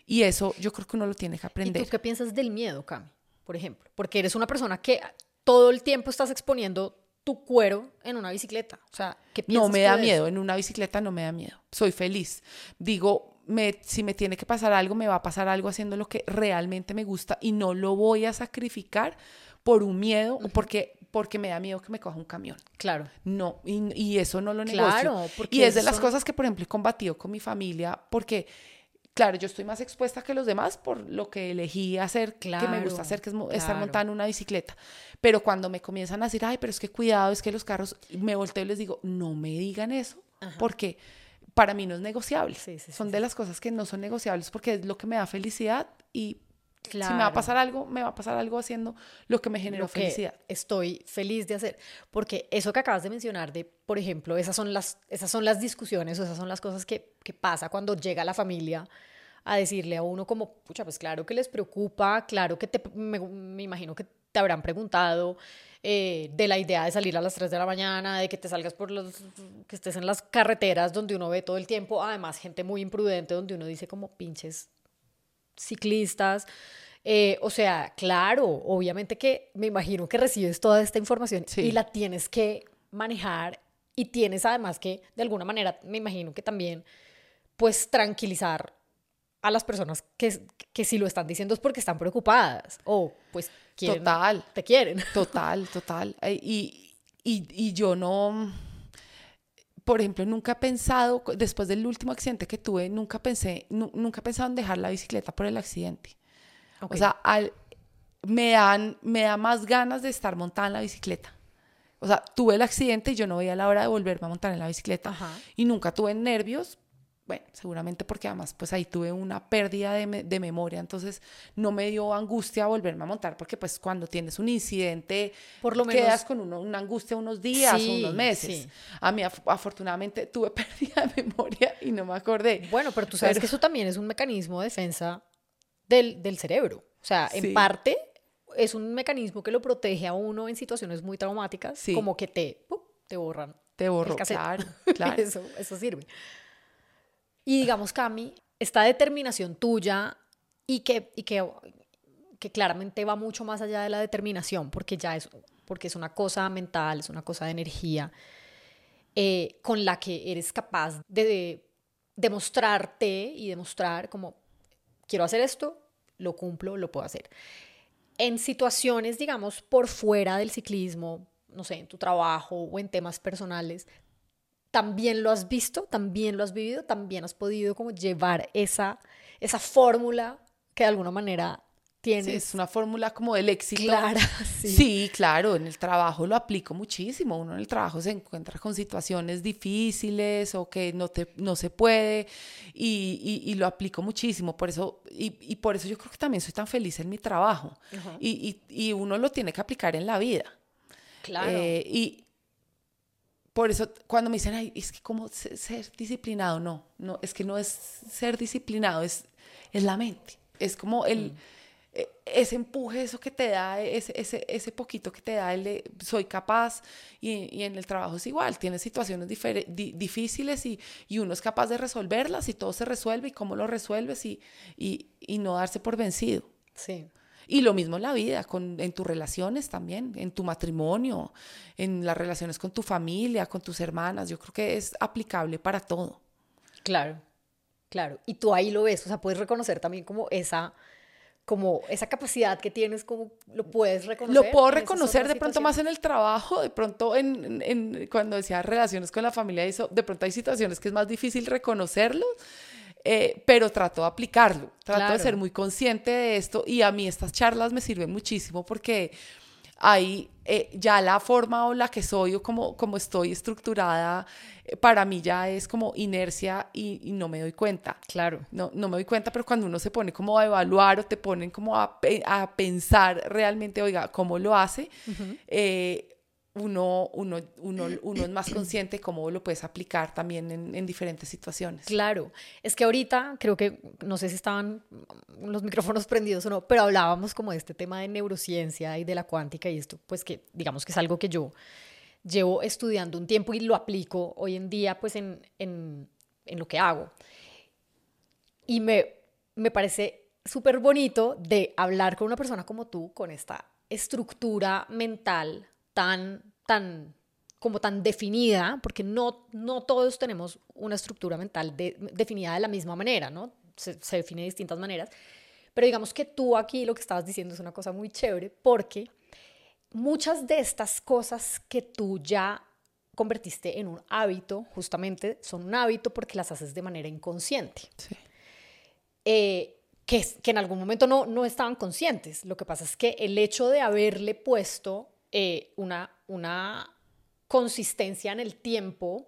A: Y eso yo creo que uno lo tiene que aprender.
B: ¿Y tú qué piensas del miedo, Cami? Por ejemplo, porque eres una persona que todo el tiempo estás exponiendo tu cuero en una bicicleta. O sea, ¿qué piensas
A: No me da miedo, en una bicicleta no me da miedo. Soy feliz. Digo, me, si me tiene que pasar algo, me va a pasar algo haciendo lo que realmente me gusta y no lo voy a sacrificar por un miedo o porque, porque me da miedo que me coja un camión.
B: Claro.
A: No, y, eso no lo negocio. Claro, porque y es de las cosas que, por ejemplo, he combatido con mi familia porque claro, yo estoy más expuesta que los demás por lo que elegí hacer, claro, que me gusta hacer, que es estar montando una bicicleta. Pero cuando me comienzan a decir, ay, pero es que cuidado, es que los carros, me volteo y les digo, no me digan eso, porque para mí no es negociable. son de las cosas que no son negociables porque es lo que me da felicidad y si me va a pasar algo, me va a pasar algo haciendo lo que me generó felicidad.
B: Estoy feliz de hacer. Porque eso que acabas de mencionar, de, por ejemplo, esas son las, esas son las discusiones o esas son las cosas que, que pasa cuando llega la familia a decirle a uno como, pucha, pues claro que les preocupa, claro que te, me, me imagino que te habrán preguntado eh, de la idea de salir a las 3 de la mañana, de que te salgas por los, que estés en las carreteras donde uno ve todo el tiempo, además gente muy imprudente donde uno dice como pinches ciclistas. Eh, o sea, claro, obviamente que me imagino que recibes toda esta información y la tienes que manejar y tienes además que, de alguna manera, me imagino que también, pues, tranquilizar a las personas que, que si lo están diciendo es porque están preocupadas o pues quieren,
A: total,
B: te quieren.
A: Total, total. Y, y, y yo no por ejemplo, nunca he pensado, después del último accidente que tuve, nunca pensé, nunca he pensado en dejar la bicicleta por el accidente. O sea, al, me, dan, me da más ganas de estar montada en la bicicleta. O sea, tuve el accidente y yo no veía la hora de volverme a montar en la bicicleta. Y nunca tuve nervios, bueno, seguramente porque además pues ahí tuve una pérdida de, memoria, entonces no me dio angustia volverme a montar, porque pues cuando tienes un incidente, por lo menos quedas con una angustia unos días o unos meses. A mí afortunadamente tuve pérdida de memoria y no me acordé.
B: Bueno, pero tú sabes que eso también es un mecanismo de defensa del, del cerebro. O sea, en parte es un mecanismo que lo protege a uno en situaciones muy traumáticas, como que te, te borran.
A: Te borro, claro, claro.
B: eso, eso sirve. Y digamos, Cami, esta determinación tuya y que, y que, que claramente va mucho más allá de la determinación, porque ya es, porque es una cosa mental, es una cosa de energía, eh, con la que eres capaz de demostrarte y demostrar como, quiero hacer esto, lo cumplo, lo puedo hacer. En situaciones, digamos, por fuera del ciclismo, no sé, en tu trabajo o en temas personales, también lo has visto, también lo has vivido, también has podido como llevar esa, esa fórmula que de alguna manera tienes.
A: Sí, es una fórmula como del éxito.
B: Clara,
A: sí.
B: sí.
A: claro, en el trabajo lo aplico muchísimo. Uno en el trabajo se encuentra con situaciones difíciles o que no, te, no se puede y, y, y lo aplico muchísimo. Por eso, y, y, por eso yo creo que también soy tan feliz en mi trabajo. y, y, uno lo tiene que aplicar en la vida.
B: Claro.
A: Eh, y por eso cuando me dicen, ay, es que como ser disciplinado, no, no, es que no es ser disciplinado, es, es la mente. Es como el... Mm e, ese empuje, eso que te da, ese, ese, ese poquito que te da el de soy capaz y, y en el trabajo es igual, tienes situaciones di, difíciles y, y, uno es capaz de resolverlas y todo se resuelve y cómo lo resuelves y, y, y no darse por vencido.
B: Sí.
A: Y lo mismo en la vida, con, en tus relaciones también, en tu matrimonio, en las relaciones con tu familia, con tus hermanas, yo creo que es aplicable para todo.
B: Claro, claro. Y tú ahí lo ves, o sea, puedes reconocer también como esa como esa capacidad que tienes, como lo puedes reconocer.
A: Lo puedo reconocer de pronto más en el trabajo, de pronto en, en, cuando decía relaciones con la familia, eso, de pronto hay situaciones que es más difícil reconocerlo, eh, pero trato de aplicarlo, trato de ser muy consciente de esto y a mí estas charlas me sirven muchísimo porque ahí eh, ya la forma o la que soy o como, como estoy estructurada, eh, para mí ya es como inercia y, no me doy cuenta.
B: Claro.
A: No, no me doy cuenta, pero cuando uno se pone como a evaluar o te ponen como a, a pensar realmente, oiga, cómo lo hace, uno, uno, uno, uno es más consciente cómo lo puedes aplicar también en, en, diferentes situaciones.
B: Claro, es que ahorita creo que, no sé si estaban los micrófonos prendidos o no, pero hablábamos como de este tema de neurociencia y de la cuántica y esto, pues que digamos que es algo que yo llevo estudiando un tiempo y lo aplico hoy en día pues en, en, en lo que hago. Y me, me parece súper bonito de hablar con una persona como tú, con esta estructura mental tan, tan, como tan definida, porque no, no todos tenemos una estructura mental definida de la misma manera, ¿no? Se, se, define de distintas maneras. Pero digamos que tú aquí lo que estabas diciendo es una cosa muy chévere, porque muchas de estas cosas que tú ya convertiste en un hábito, justamente son un hábito porque las haces de manera inconsciente.
A: Sí.
B: Eh, que, que, en algún momento no, no estaban conscientes. Lo que pasa es que el hecho de haberle puesto eh, una, una consistencia en el tiempo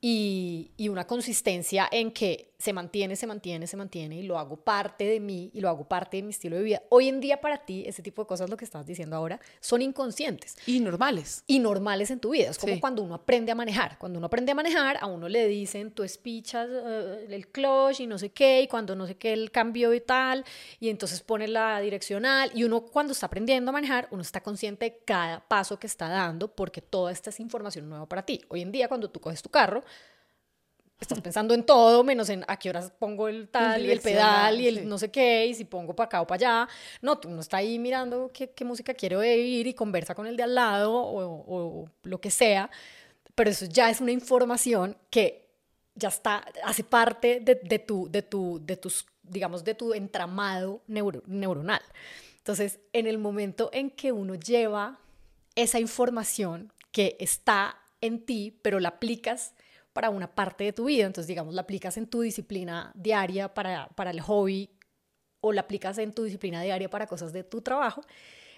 B: y, y, una consistencia en que se mantiene, se mantiene, se mantiene y lo hago parte de mí y lo hago parte de mi estilo de vida. Hoy en día para ti, ese tipo de cosas, lo que estás diciendo ahora, son inconscientes.
A: Y normales.
B: Y normales en tu vida. Es como sí. cuando uno aprende a manejar. Cuando uno aprende a manejar, a uno le dicen, tú espichas uh, el clutch y no sé qué, y cuando no sé qué, el cambio y tal, y entonces pone la direccional. Y uno cuando está aprendiendo a manejar, uno está consciente de cada paso que está dando porque toda esta es información nueva para ti. Hoy en día, cuando tú coges tu carro, estás pensando en todo, menos en a qué horas pongo el tal y el pedal y el sí. no sé qué, y si pongo para acá o para allá. No, tú no está ahí mirando qué, qué, música quiero oír y conversa con el de al lado o, o, lo que sea, pero eso ya es una información que ya está, hace parte de, de, tu, de, tu, de tus, digamos, de tu entramado neuro, neuronal. Entonces, en el momento en que uno lleva esa información que está en ti, pero la aplicas para una parte de tu vida. Entonces, digamos, la aplicas en tu disciplina diaria para, para el hobby o la aplicas en tu disciplina diaria para cosas de tu trabajo.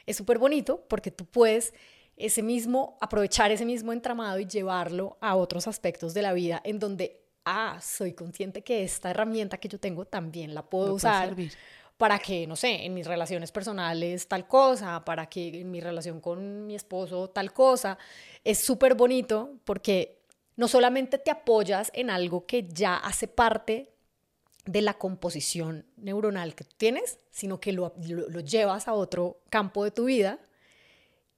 B: Es súper bonito porque tú puedes ese mismo, aprovechar ese mismo entramado y llevarlo a otros aspectos de la vida en donde, ah, soy consciente que esta herramienta que yo tengo también la puedo usar para que, no sé, en mis relaciones personales tal cosa, para que en mi relación con mi esposo tal cosa. Es súper bonito porque no solamente te apoyas en algo que ya hace parte de la composición neuronal que tienes, sino que lo, lo, lo, llevas a otro campo de tu vida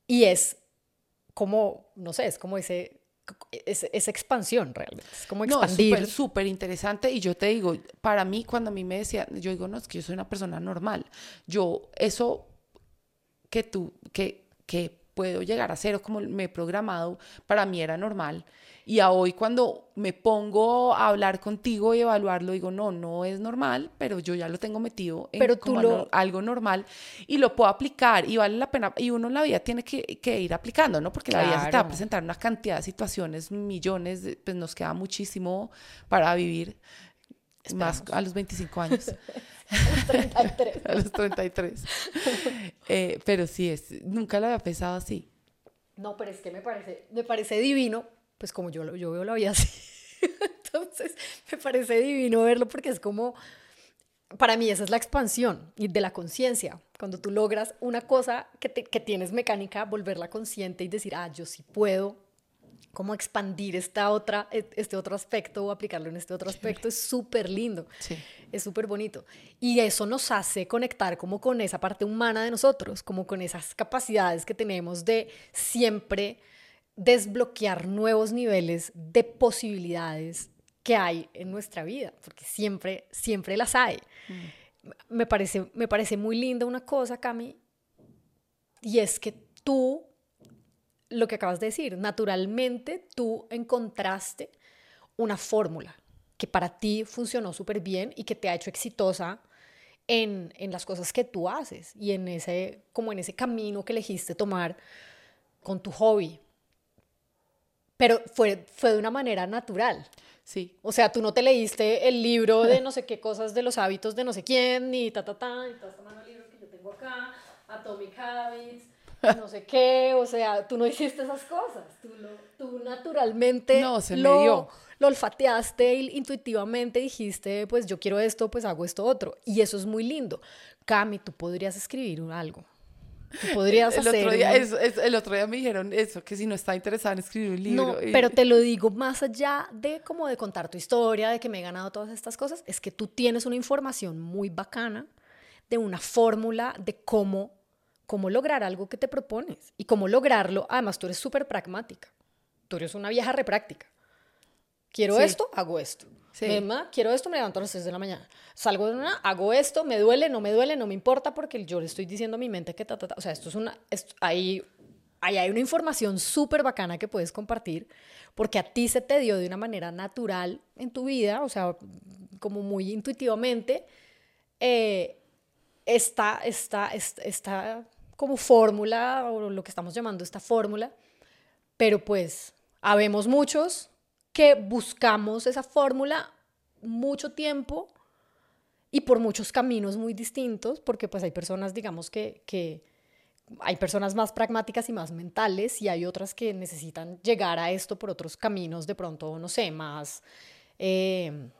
B: y es como, no sé, es como ese, esa expansión realmente, es como expandir.
A: No, súper interesante y yo te digo, para mí cuando a mí me decía, yo digo, no, es que yo soy una persona normal, yo eso que tú, que, que puedo llegar a ser o como me he programado, para mí era normal y a hoy cuando me pongo a hablar contigo y evaluarlo, digo, no, no es normal, pero yo ya lo tengo metido en
B: pero tú lo...
A: algo normal y lo puedo aplicar y vale la pena. Y uno en la vida tiene que, que ir aplicando, ¿no? Porque claro. la vida se te va a presentar una cantidad de situaciones, millones, de, pues nos queda muchísimo para vivir. Esperamos. Más a los 25 años.
B: 33.
A: a los 33. Eh, pero sí, es, nunca lo había pensado así.
B: No, pero es que me parece, me parece divino, pues como yo, yo veo la vida así. Entonces, me parece divino verlo porque es como, para mí esa es la expansión de la conciencia. Cuando tú logras una cosa que, que tienes mecánica, volverla consciente y decir, ah, yo sí puedo como expandir esta otra, e, este otro aspecto o aplicarlo en este otro aspecto es súper lindo,
A: Sí.
B: es súper bonito. Y eso nos hace conectar como con esa parte humana de nosotros, como con esas capacidades que tenemos de siempre desbloquear nuevos niveles de posibilidades que hay en nuestra vida, porque siempre, siempre las hay. Me, parece, me parece muy linda una cosa, Cami, y es que tú lo que acabas de decir, naturalmente tú encontraste una fórmula que para ti funcionó súper bien y que te ha hecho exitosa en, en, las cosas que tú haces y en ese, como en ese camino que elegiste tomar con tu hobby. Pero fue, fue de una manera natural.
A: Sí.
B: O sea, tú no te leíste el libro de no sé qué cosas de los hábitos de no sé quién, ni ta, ta, ta, y toda esta mano de libros que yo tengo acá, Atomic Habits, no sé qué, o sea, tú no hiciste esas cosas, tú, lo, tú naturalmente
A: no, se
B: lo,
A: me dio.
B: lo olfateaste y intuitivamente dijiste, pues yo quiero esto, pues hago esto otro, y eso es muy lindo. Cami, tú podrías escribir algo. Tú podrías
A: el
B: hacer...
A: Otro día,
B: un...
A: es, es, el otro día me dijeron eso, que si no está interesada en escribir un libro.
B: No,
A: y...
B: pero te lo digo más allá de como de contar tu historia, de que me he ganado todas estas cosas, es que tú tienes una información muy bacana de una fórmula de cómo cómo lograr algo que te propones y cómo lograrlo. Además, tú eres súper pragmática. Tú eres una vieja repráctica. Quiero sí. esto, hago esto. Sí. Emma, quiero esto, me levanto a las 3 de la mañana. Salgo de una, hago esto, me duele, no me duele, no me importa porque yo le estoy diciendo a mi mente que ta, ta, ta. O sea, esto es una. Esto, ahí, ahí hay una información súper bacana que puedes compartir porque a ti se te dio de una manera natural en tu vida, o sea, como muy intuitivamente. Eh, esta, esta, esta, como fórmula, o lo que estamos llamando esta fórmula, pero pues habemos muchos que buscamos esa fórmula mucho tiempo y por muchos caminos muy distintos, porque pues hay personas, digamos, que, que hay personas más pragmáticas y más mentales y hay otras que necesitan llegar a esto por otros caminos, de pronto, no sé, más eh,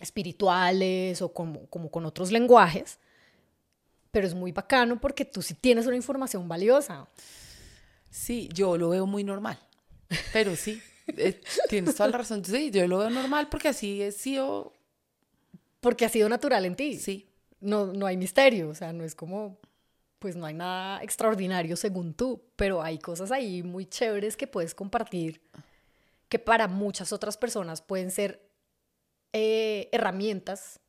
B: espirituales o como, como con otros lenguajes pero es muy bacano porque tú sí tienes una información valiosa.
A: Sí, yo lo veo muy normal, pero sí, eh, tienes toda la razón. Sí, yo lo veo normal porque así he sido...
B: Porque ha sido natural en ti.
A: Sí.
B: No, no hay misterio, o sea, no es como, pues no hay nada extraordinario según tú, pero hay cosas ahí muy chéveres que puedes compartir que para muchas otras personas pueden ser eh, herramientas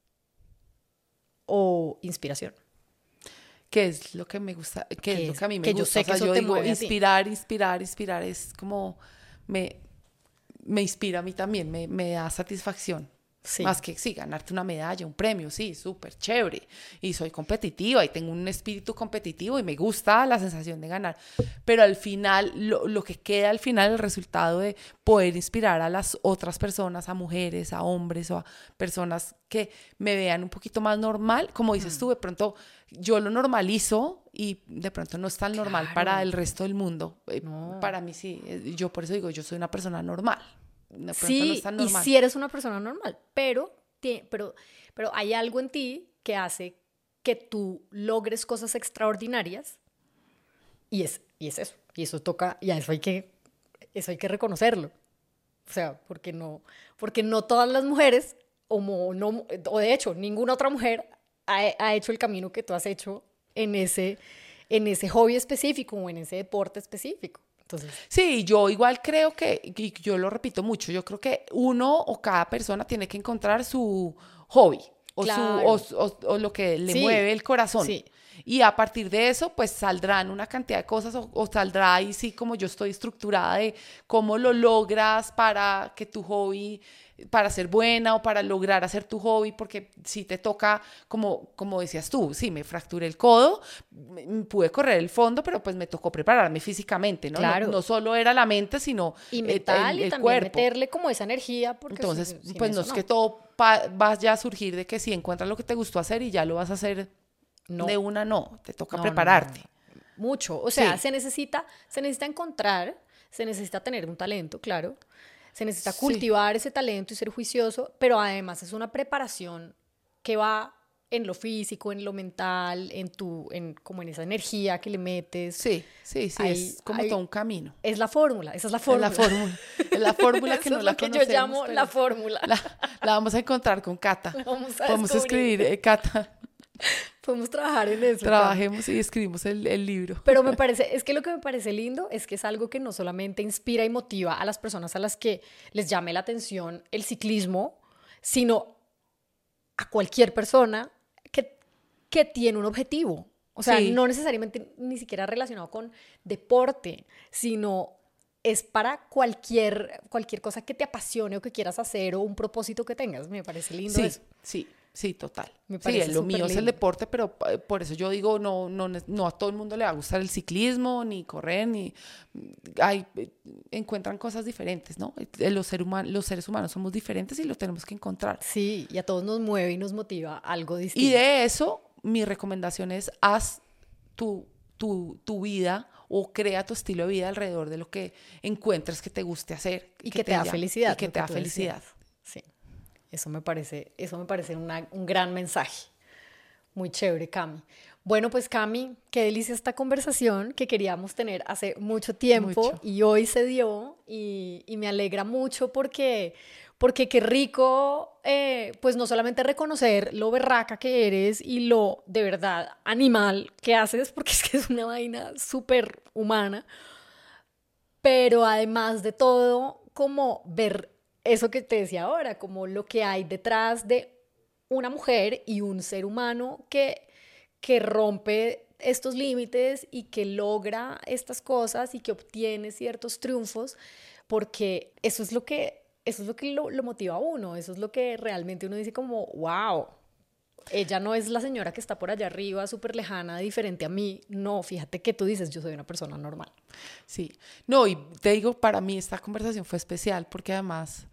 B: o inspiración
A: que es lo que me gusta, que, que es lo que a mí me gusta.
B: Yo sé
A: o sea,
B: eso
A: yo
B: te
A: digo,
B: mueve
A: inspirar, inspirar, inspirar, es como, me, me inspira a mí también, me, me da satisfacción.
B: Sí.
A: Más que sí, ganarte una medalla, un premio, sí, súper chévere. Y soy competitiva y tengo un espíritu competitivo y me gusta la sensación de ganar. Pero al final, lo, lo, que queda al final, el resultado de poder inspirar a las otras personas, a mujeres, a hombres o a personas que me vean un poquito más normal, como dices mm. tú, de pronto yo lo normalizo y de pronto no es tan normal
B: Claro.
A: para el resto del mundo. Eh,
B: No.
A: Para mí sí, eh, yo por eso digo, yo soy una persona normal. No
B: Sí,
A: es tan
B: y si eres una persona normal, pero, pero, pero hay algo en ti que hace que tú logres cosas extraordinarias y es, y es eso, y eso toca, y a eso hay que, eso hay que reconocerlo. O sea, porque no, porque no todas las mujeres, o, no, o de hecho, ninguna otra mujer ha, ha hecho el camino que tú has hecho en ese, en ese hobby específico o en ese deporte específico. Entonces,
A: Sí, yo igual creo que, y yo lo repito mucho, yo creo que uno o cada persona tiene que encontrar su hobby o,
B: Claro.
A: su, o, o- o lo que le
B: Sí,
A: mueve el corazón.
B: sí.
A: Y a partir de eso, pues saldrán una cantidad de cosas o, o, saldrá ahí sí como yo estoy estructurada de cómo lo logras para que tu hobby para ser buena o para lograr hacer tu hobby, porque si te toca, como, como decías tú, sí, me fracturé el codo, pude correr el fondo, pero pues me tocó prepararme físicamente, ¿no? Claro. No, solo era la mente, sino
B: y mental, el, y también meterle como esa energía. Porque
A: Entonces, pues no es que todo vaya a surgir de que si encuentras lo que te gustó hacer y ya lo vas a hacer de una, no, te toca prepararte.
B: Mucho, o sea, se necesita, se necesita encontrar, se necesita tener un talento, claro, se necesita cultivar ese talento y ser juicioso, pero además es una preparación que va en lo físico, en lo mental, en tu, en como en esa energía que le metes.
A: Sí, sí, sí, es como todo un camino.
B: Es la fórmula, esa es la fórmula.
A: Es la fórmula, es la fórmula que no la que yo
B: llamo la fórmula.
A: La, vamos a encontrar con Cata. Vamos a Podemos escribir, eh, Cata.
B: Podemos trabajar en eso.
A: Trabajemos y escribimos el, el, libro.
B: Pero me parece, es que lo que me parece lindo es que es algo que no solamente inspira y motiva a las personas a las que les llame la atención el ciclismo, sino a cualquier persona que, que tiene un objetivo. O sea, no necesariamente ni siquiera relacionado con deporte, sino es para cualquier, cualquier cosa que te apasione o que quieras hacer o un propósito que tengas. Me parece lindo
A: sí,
B: eso.
A: Sí, Sí, total. sí, lo mío es el deporte, pero eh, por eso yo digo, no, no, no a todo el mundo le va a gustar el ciclismo, ni correr, ni... Hay, eh, encuentran cosas diferentes, ¿no? Eh, los, ser los seres humanos somos diferentes y lo tenemos que encontrar.
B: Sí, y a todos nos mueve y nos motiva algo distinto.
A: Y de eso, mi recomendación es, haz tu, tu, tu vida o crea tu estilo de vida alrededor de lo que encuentres que te guste hacer.
B: Y que, te, da felicidad.
A: Y que te da felicidad.
B: Sí. Eso me parece, eso me parece un gran mensaje. Muy chévere, Cami. Bueno, pues Cami, qué delicia esta conversación que queríamos tener hace mucho tiempo y hoy se dio y, me alegra mucho porque, porque qué rico, eh, pues no solamente reconocer lo berraca que eres y lo de verdad animal que haces, porque es que es una vaina súper humana, pero además de todo, como ver eso que te decía ahora, como lo que hay detrás de una mujer y un ser humano que, que rompe estos límites y que logra estas cosas y que obtiene ciertos triunfos, porque eso es lo que, eso es lo, que lo, motiva a uno, eso es lo que realmente uno dice como, wow, ella no es la señora que está por allá arriba, súper lejana, diferente a mí. No, fíjate que tú dices, yo soy una persona normal.
A: Sí, no, y te digo, para mí esta conversación fue especial porque además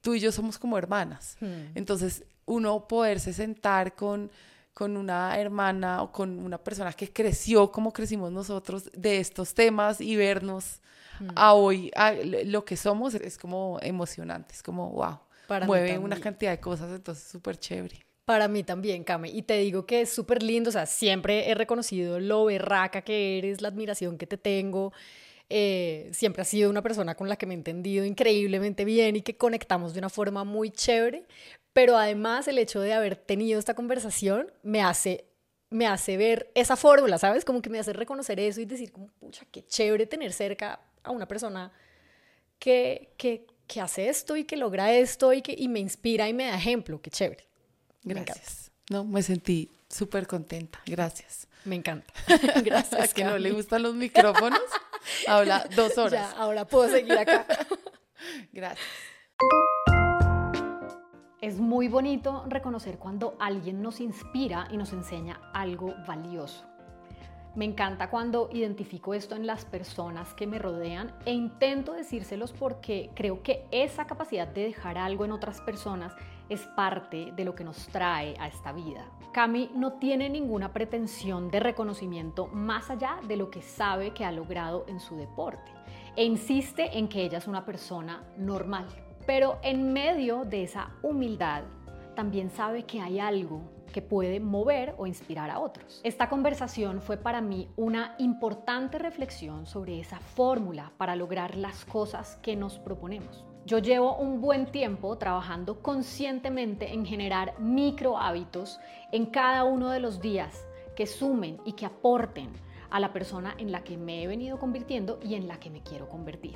A: tú y yo somos como hermanas. Hmm. Entonces, uno poderse sentar con, con una hermana o con una persona que creció como crecimos nosotros de estos temas y vernos hmm. a hoy, a lo que somos, es como emocionante, es como, wow, Para mueve una cantidad de cosas, entonces súper chévere.
B: Para mí también, Kame. Y te digo que es súper lindo, o sea, siempre he reconocido lo berraca que eres, la admiración que te tengo. Eh, siempre ha sido una persona con la que me he entendido increíblemente bien y que conectamos de una forma muy chévere, pero además el hecho de haber tenido esta conversación me hace me hace ver esa fórmula, ¿sabes? Como que me hace reconocer eso y decir como, pucha, qué chévere tener cerca a una persona que, que, que hace esto y que logra esto y que y me inspira y me da ejemplo, qué chévere.
A: Gracias. no, me sentí súper contenta, gracias.
B: Me encanta. Gracias.
A: ¿A que no le gustan los micrófonos? Habla dos horas.
B: Ya, ahora puedo seguir acá.
A: Gracias.
B: Es muy bonito reconocer cuando alguien nos inspira y nos enseña algo valioso. Me encanta cuando identifico esto en las personas que me rodean e intento decírselos porque creo que esa capacidad de dejar algo en otras personas es parte de lo que nos trae a esta vida. Cami no tiene ninguna pretensión de reconocimiento más allá de lo que sabe que ha logrado en su deporte e insiste en que ella es una persona normal. Pero en medio de esa humildad, también sabe que hay algo que puede mover o inspirar a otros. Esta conversación fue para mí una importante reflexión sobre esa fórmula para lograr las cosas que nos proponemos. Yo llevo un buen tiempo trabajando conscientemente en generar micro hábitos en cada uno de los días que sumen y que aporten a la persona en la que me he venido convirtiendo y en la que me quiero convertir.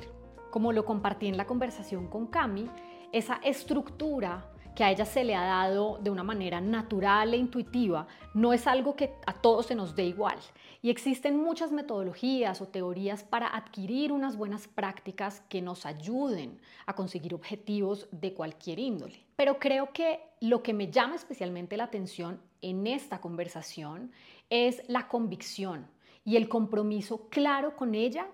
B: Como lo compartí en la conversación con Cami, esa estructura que a ella se le ha dado de una manera natural e intuitiva, no es algo que a todos se nos dé igual. Y existen muchas metodologías o teorías para adquirir unas buenas prácticas que nos ayuden a conseguir objetivos de cualquier índole. Pero creo que lo que me llama especialmente la atención en esta conversación es la convicción y el compromiso claro con ella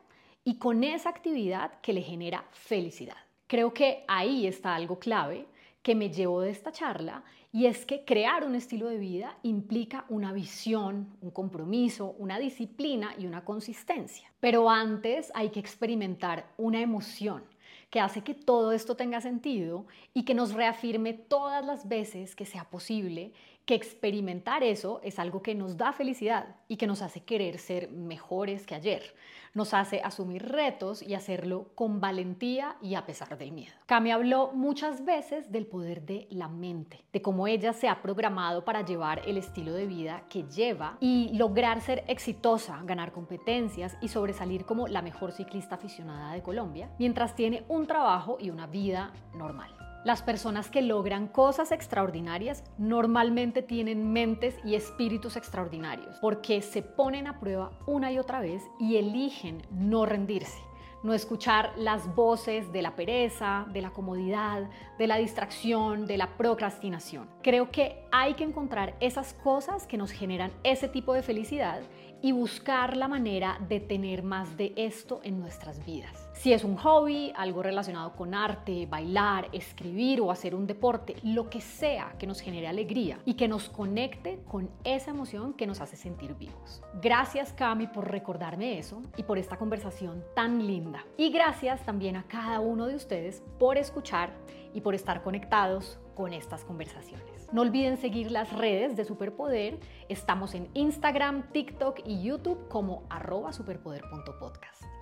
B: y con esa actividad que le genera felicidad. Creo que ahí está algo clave que me llevo de esta charla y es que crear un estilo de vida implica una visión, un compromiso, una disciplina y una consistencia. Pero antes hay que experimentar una emoción que hace que todo esto tenga sentido y que nos reafirme todas las veces que sea posible que experimentar eso es algo que nos da felicidad y que nos hace querer ser mejores que ayer. Nos hace asumir retos y hacerlo con valentía y a pesar del miedo. Cami habló muchas veces del poder de la mente, de cómo ella se ha programado para llevar el estilo de vida que lleva y lograr ser exitosa, ganar competencias y sobresalir como la mejor ciclista aficionada de Colombia, mientras tiene un trabajo y una vida normal. Las personas que logran cosas extraordinarias normalmente tienen mentes y espíritus extraordinarios porque se ponen a prueba una y otra vez y eligen no rendirse no escuchar las voces de la pereza, de la comodidad, de la distracción, de la procrastinación. Creo que hay que encontrar esas cosas que nos generan ese tipo de felicidad y buscar la manera de tener más de esto en nuestras vidas. Si es un hobby, algo relacionado con arte, bailar, escribir o hacer un deporte, lo que sea que nos genere alegría y que nos conecte con esa emoción que nos hace sentir vivos. Gracias Cami por recordarme eso y por esta conversación tan linda. Y gracias también a cada uno de ustedes por escuchar y por estar conectados con estas conversaciones. No olviden seguir las redes de Superpoder. Estamos en Instagram, TikTok y YouTube como arroba superpoder.podcast.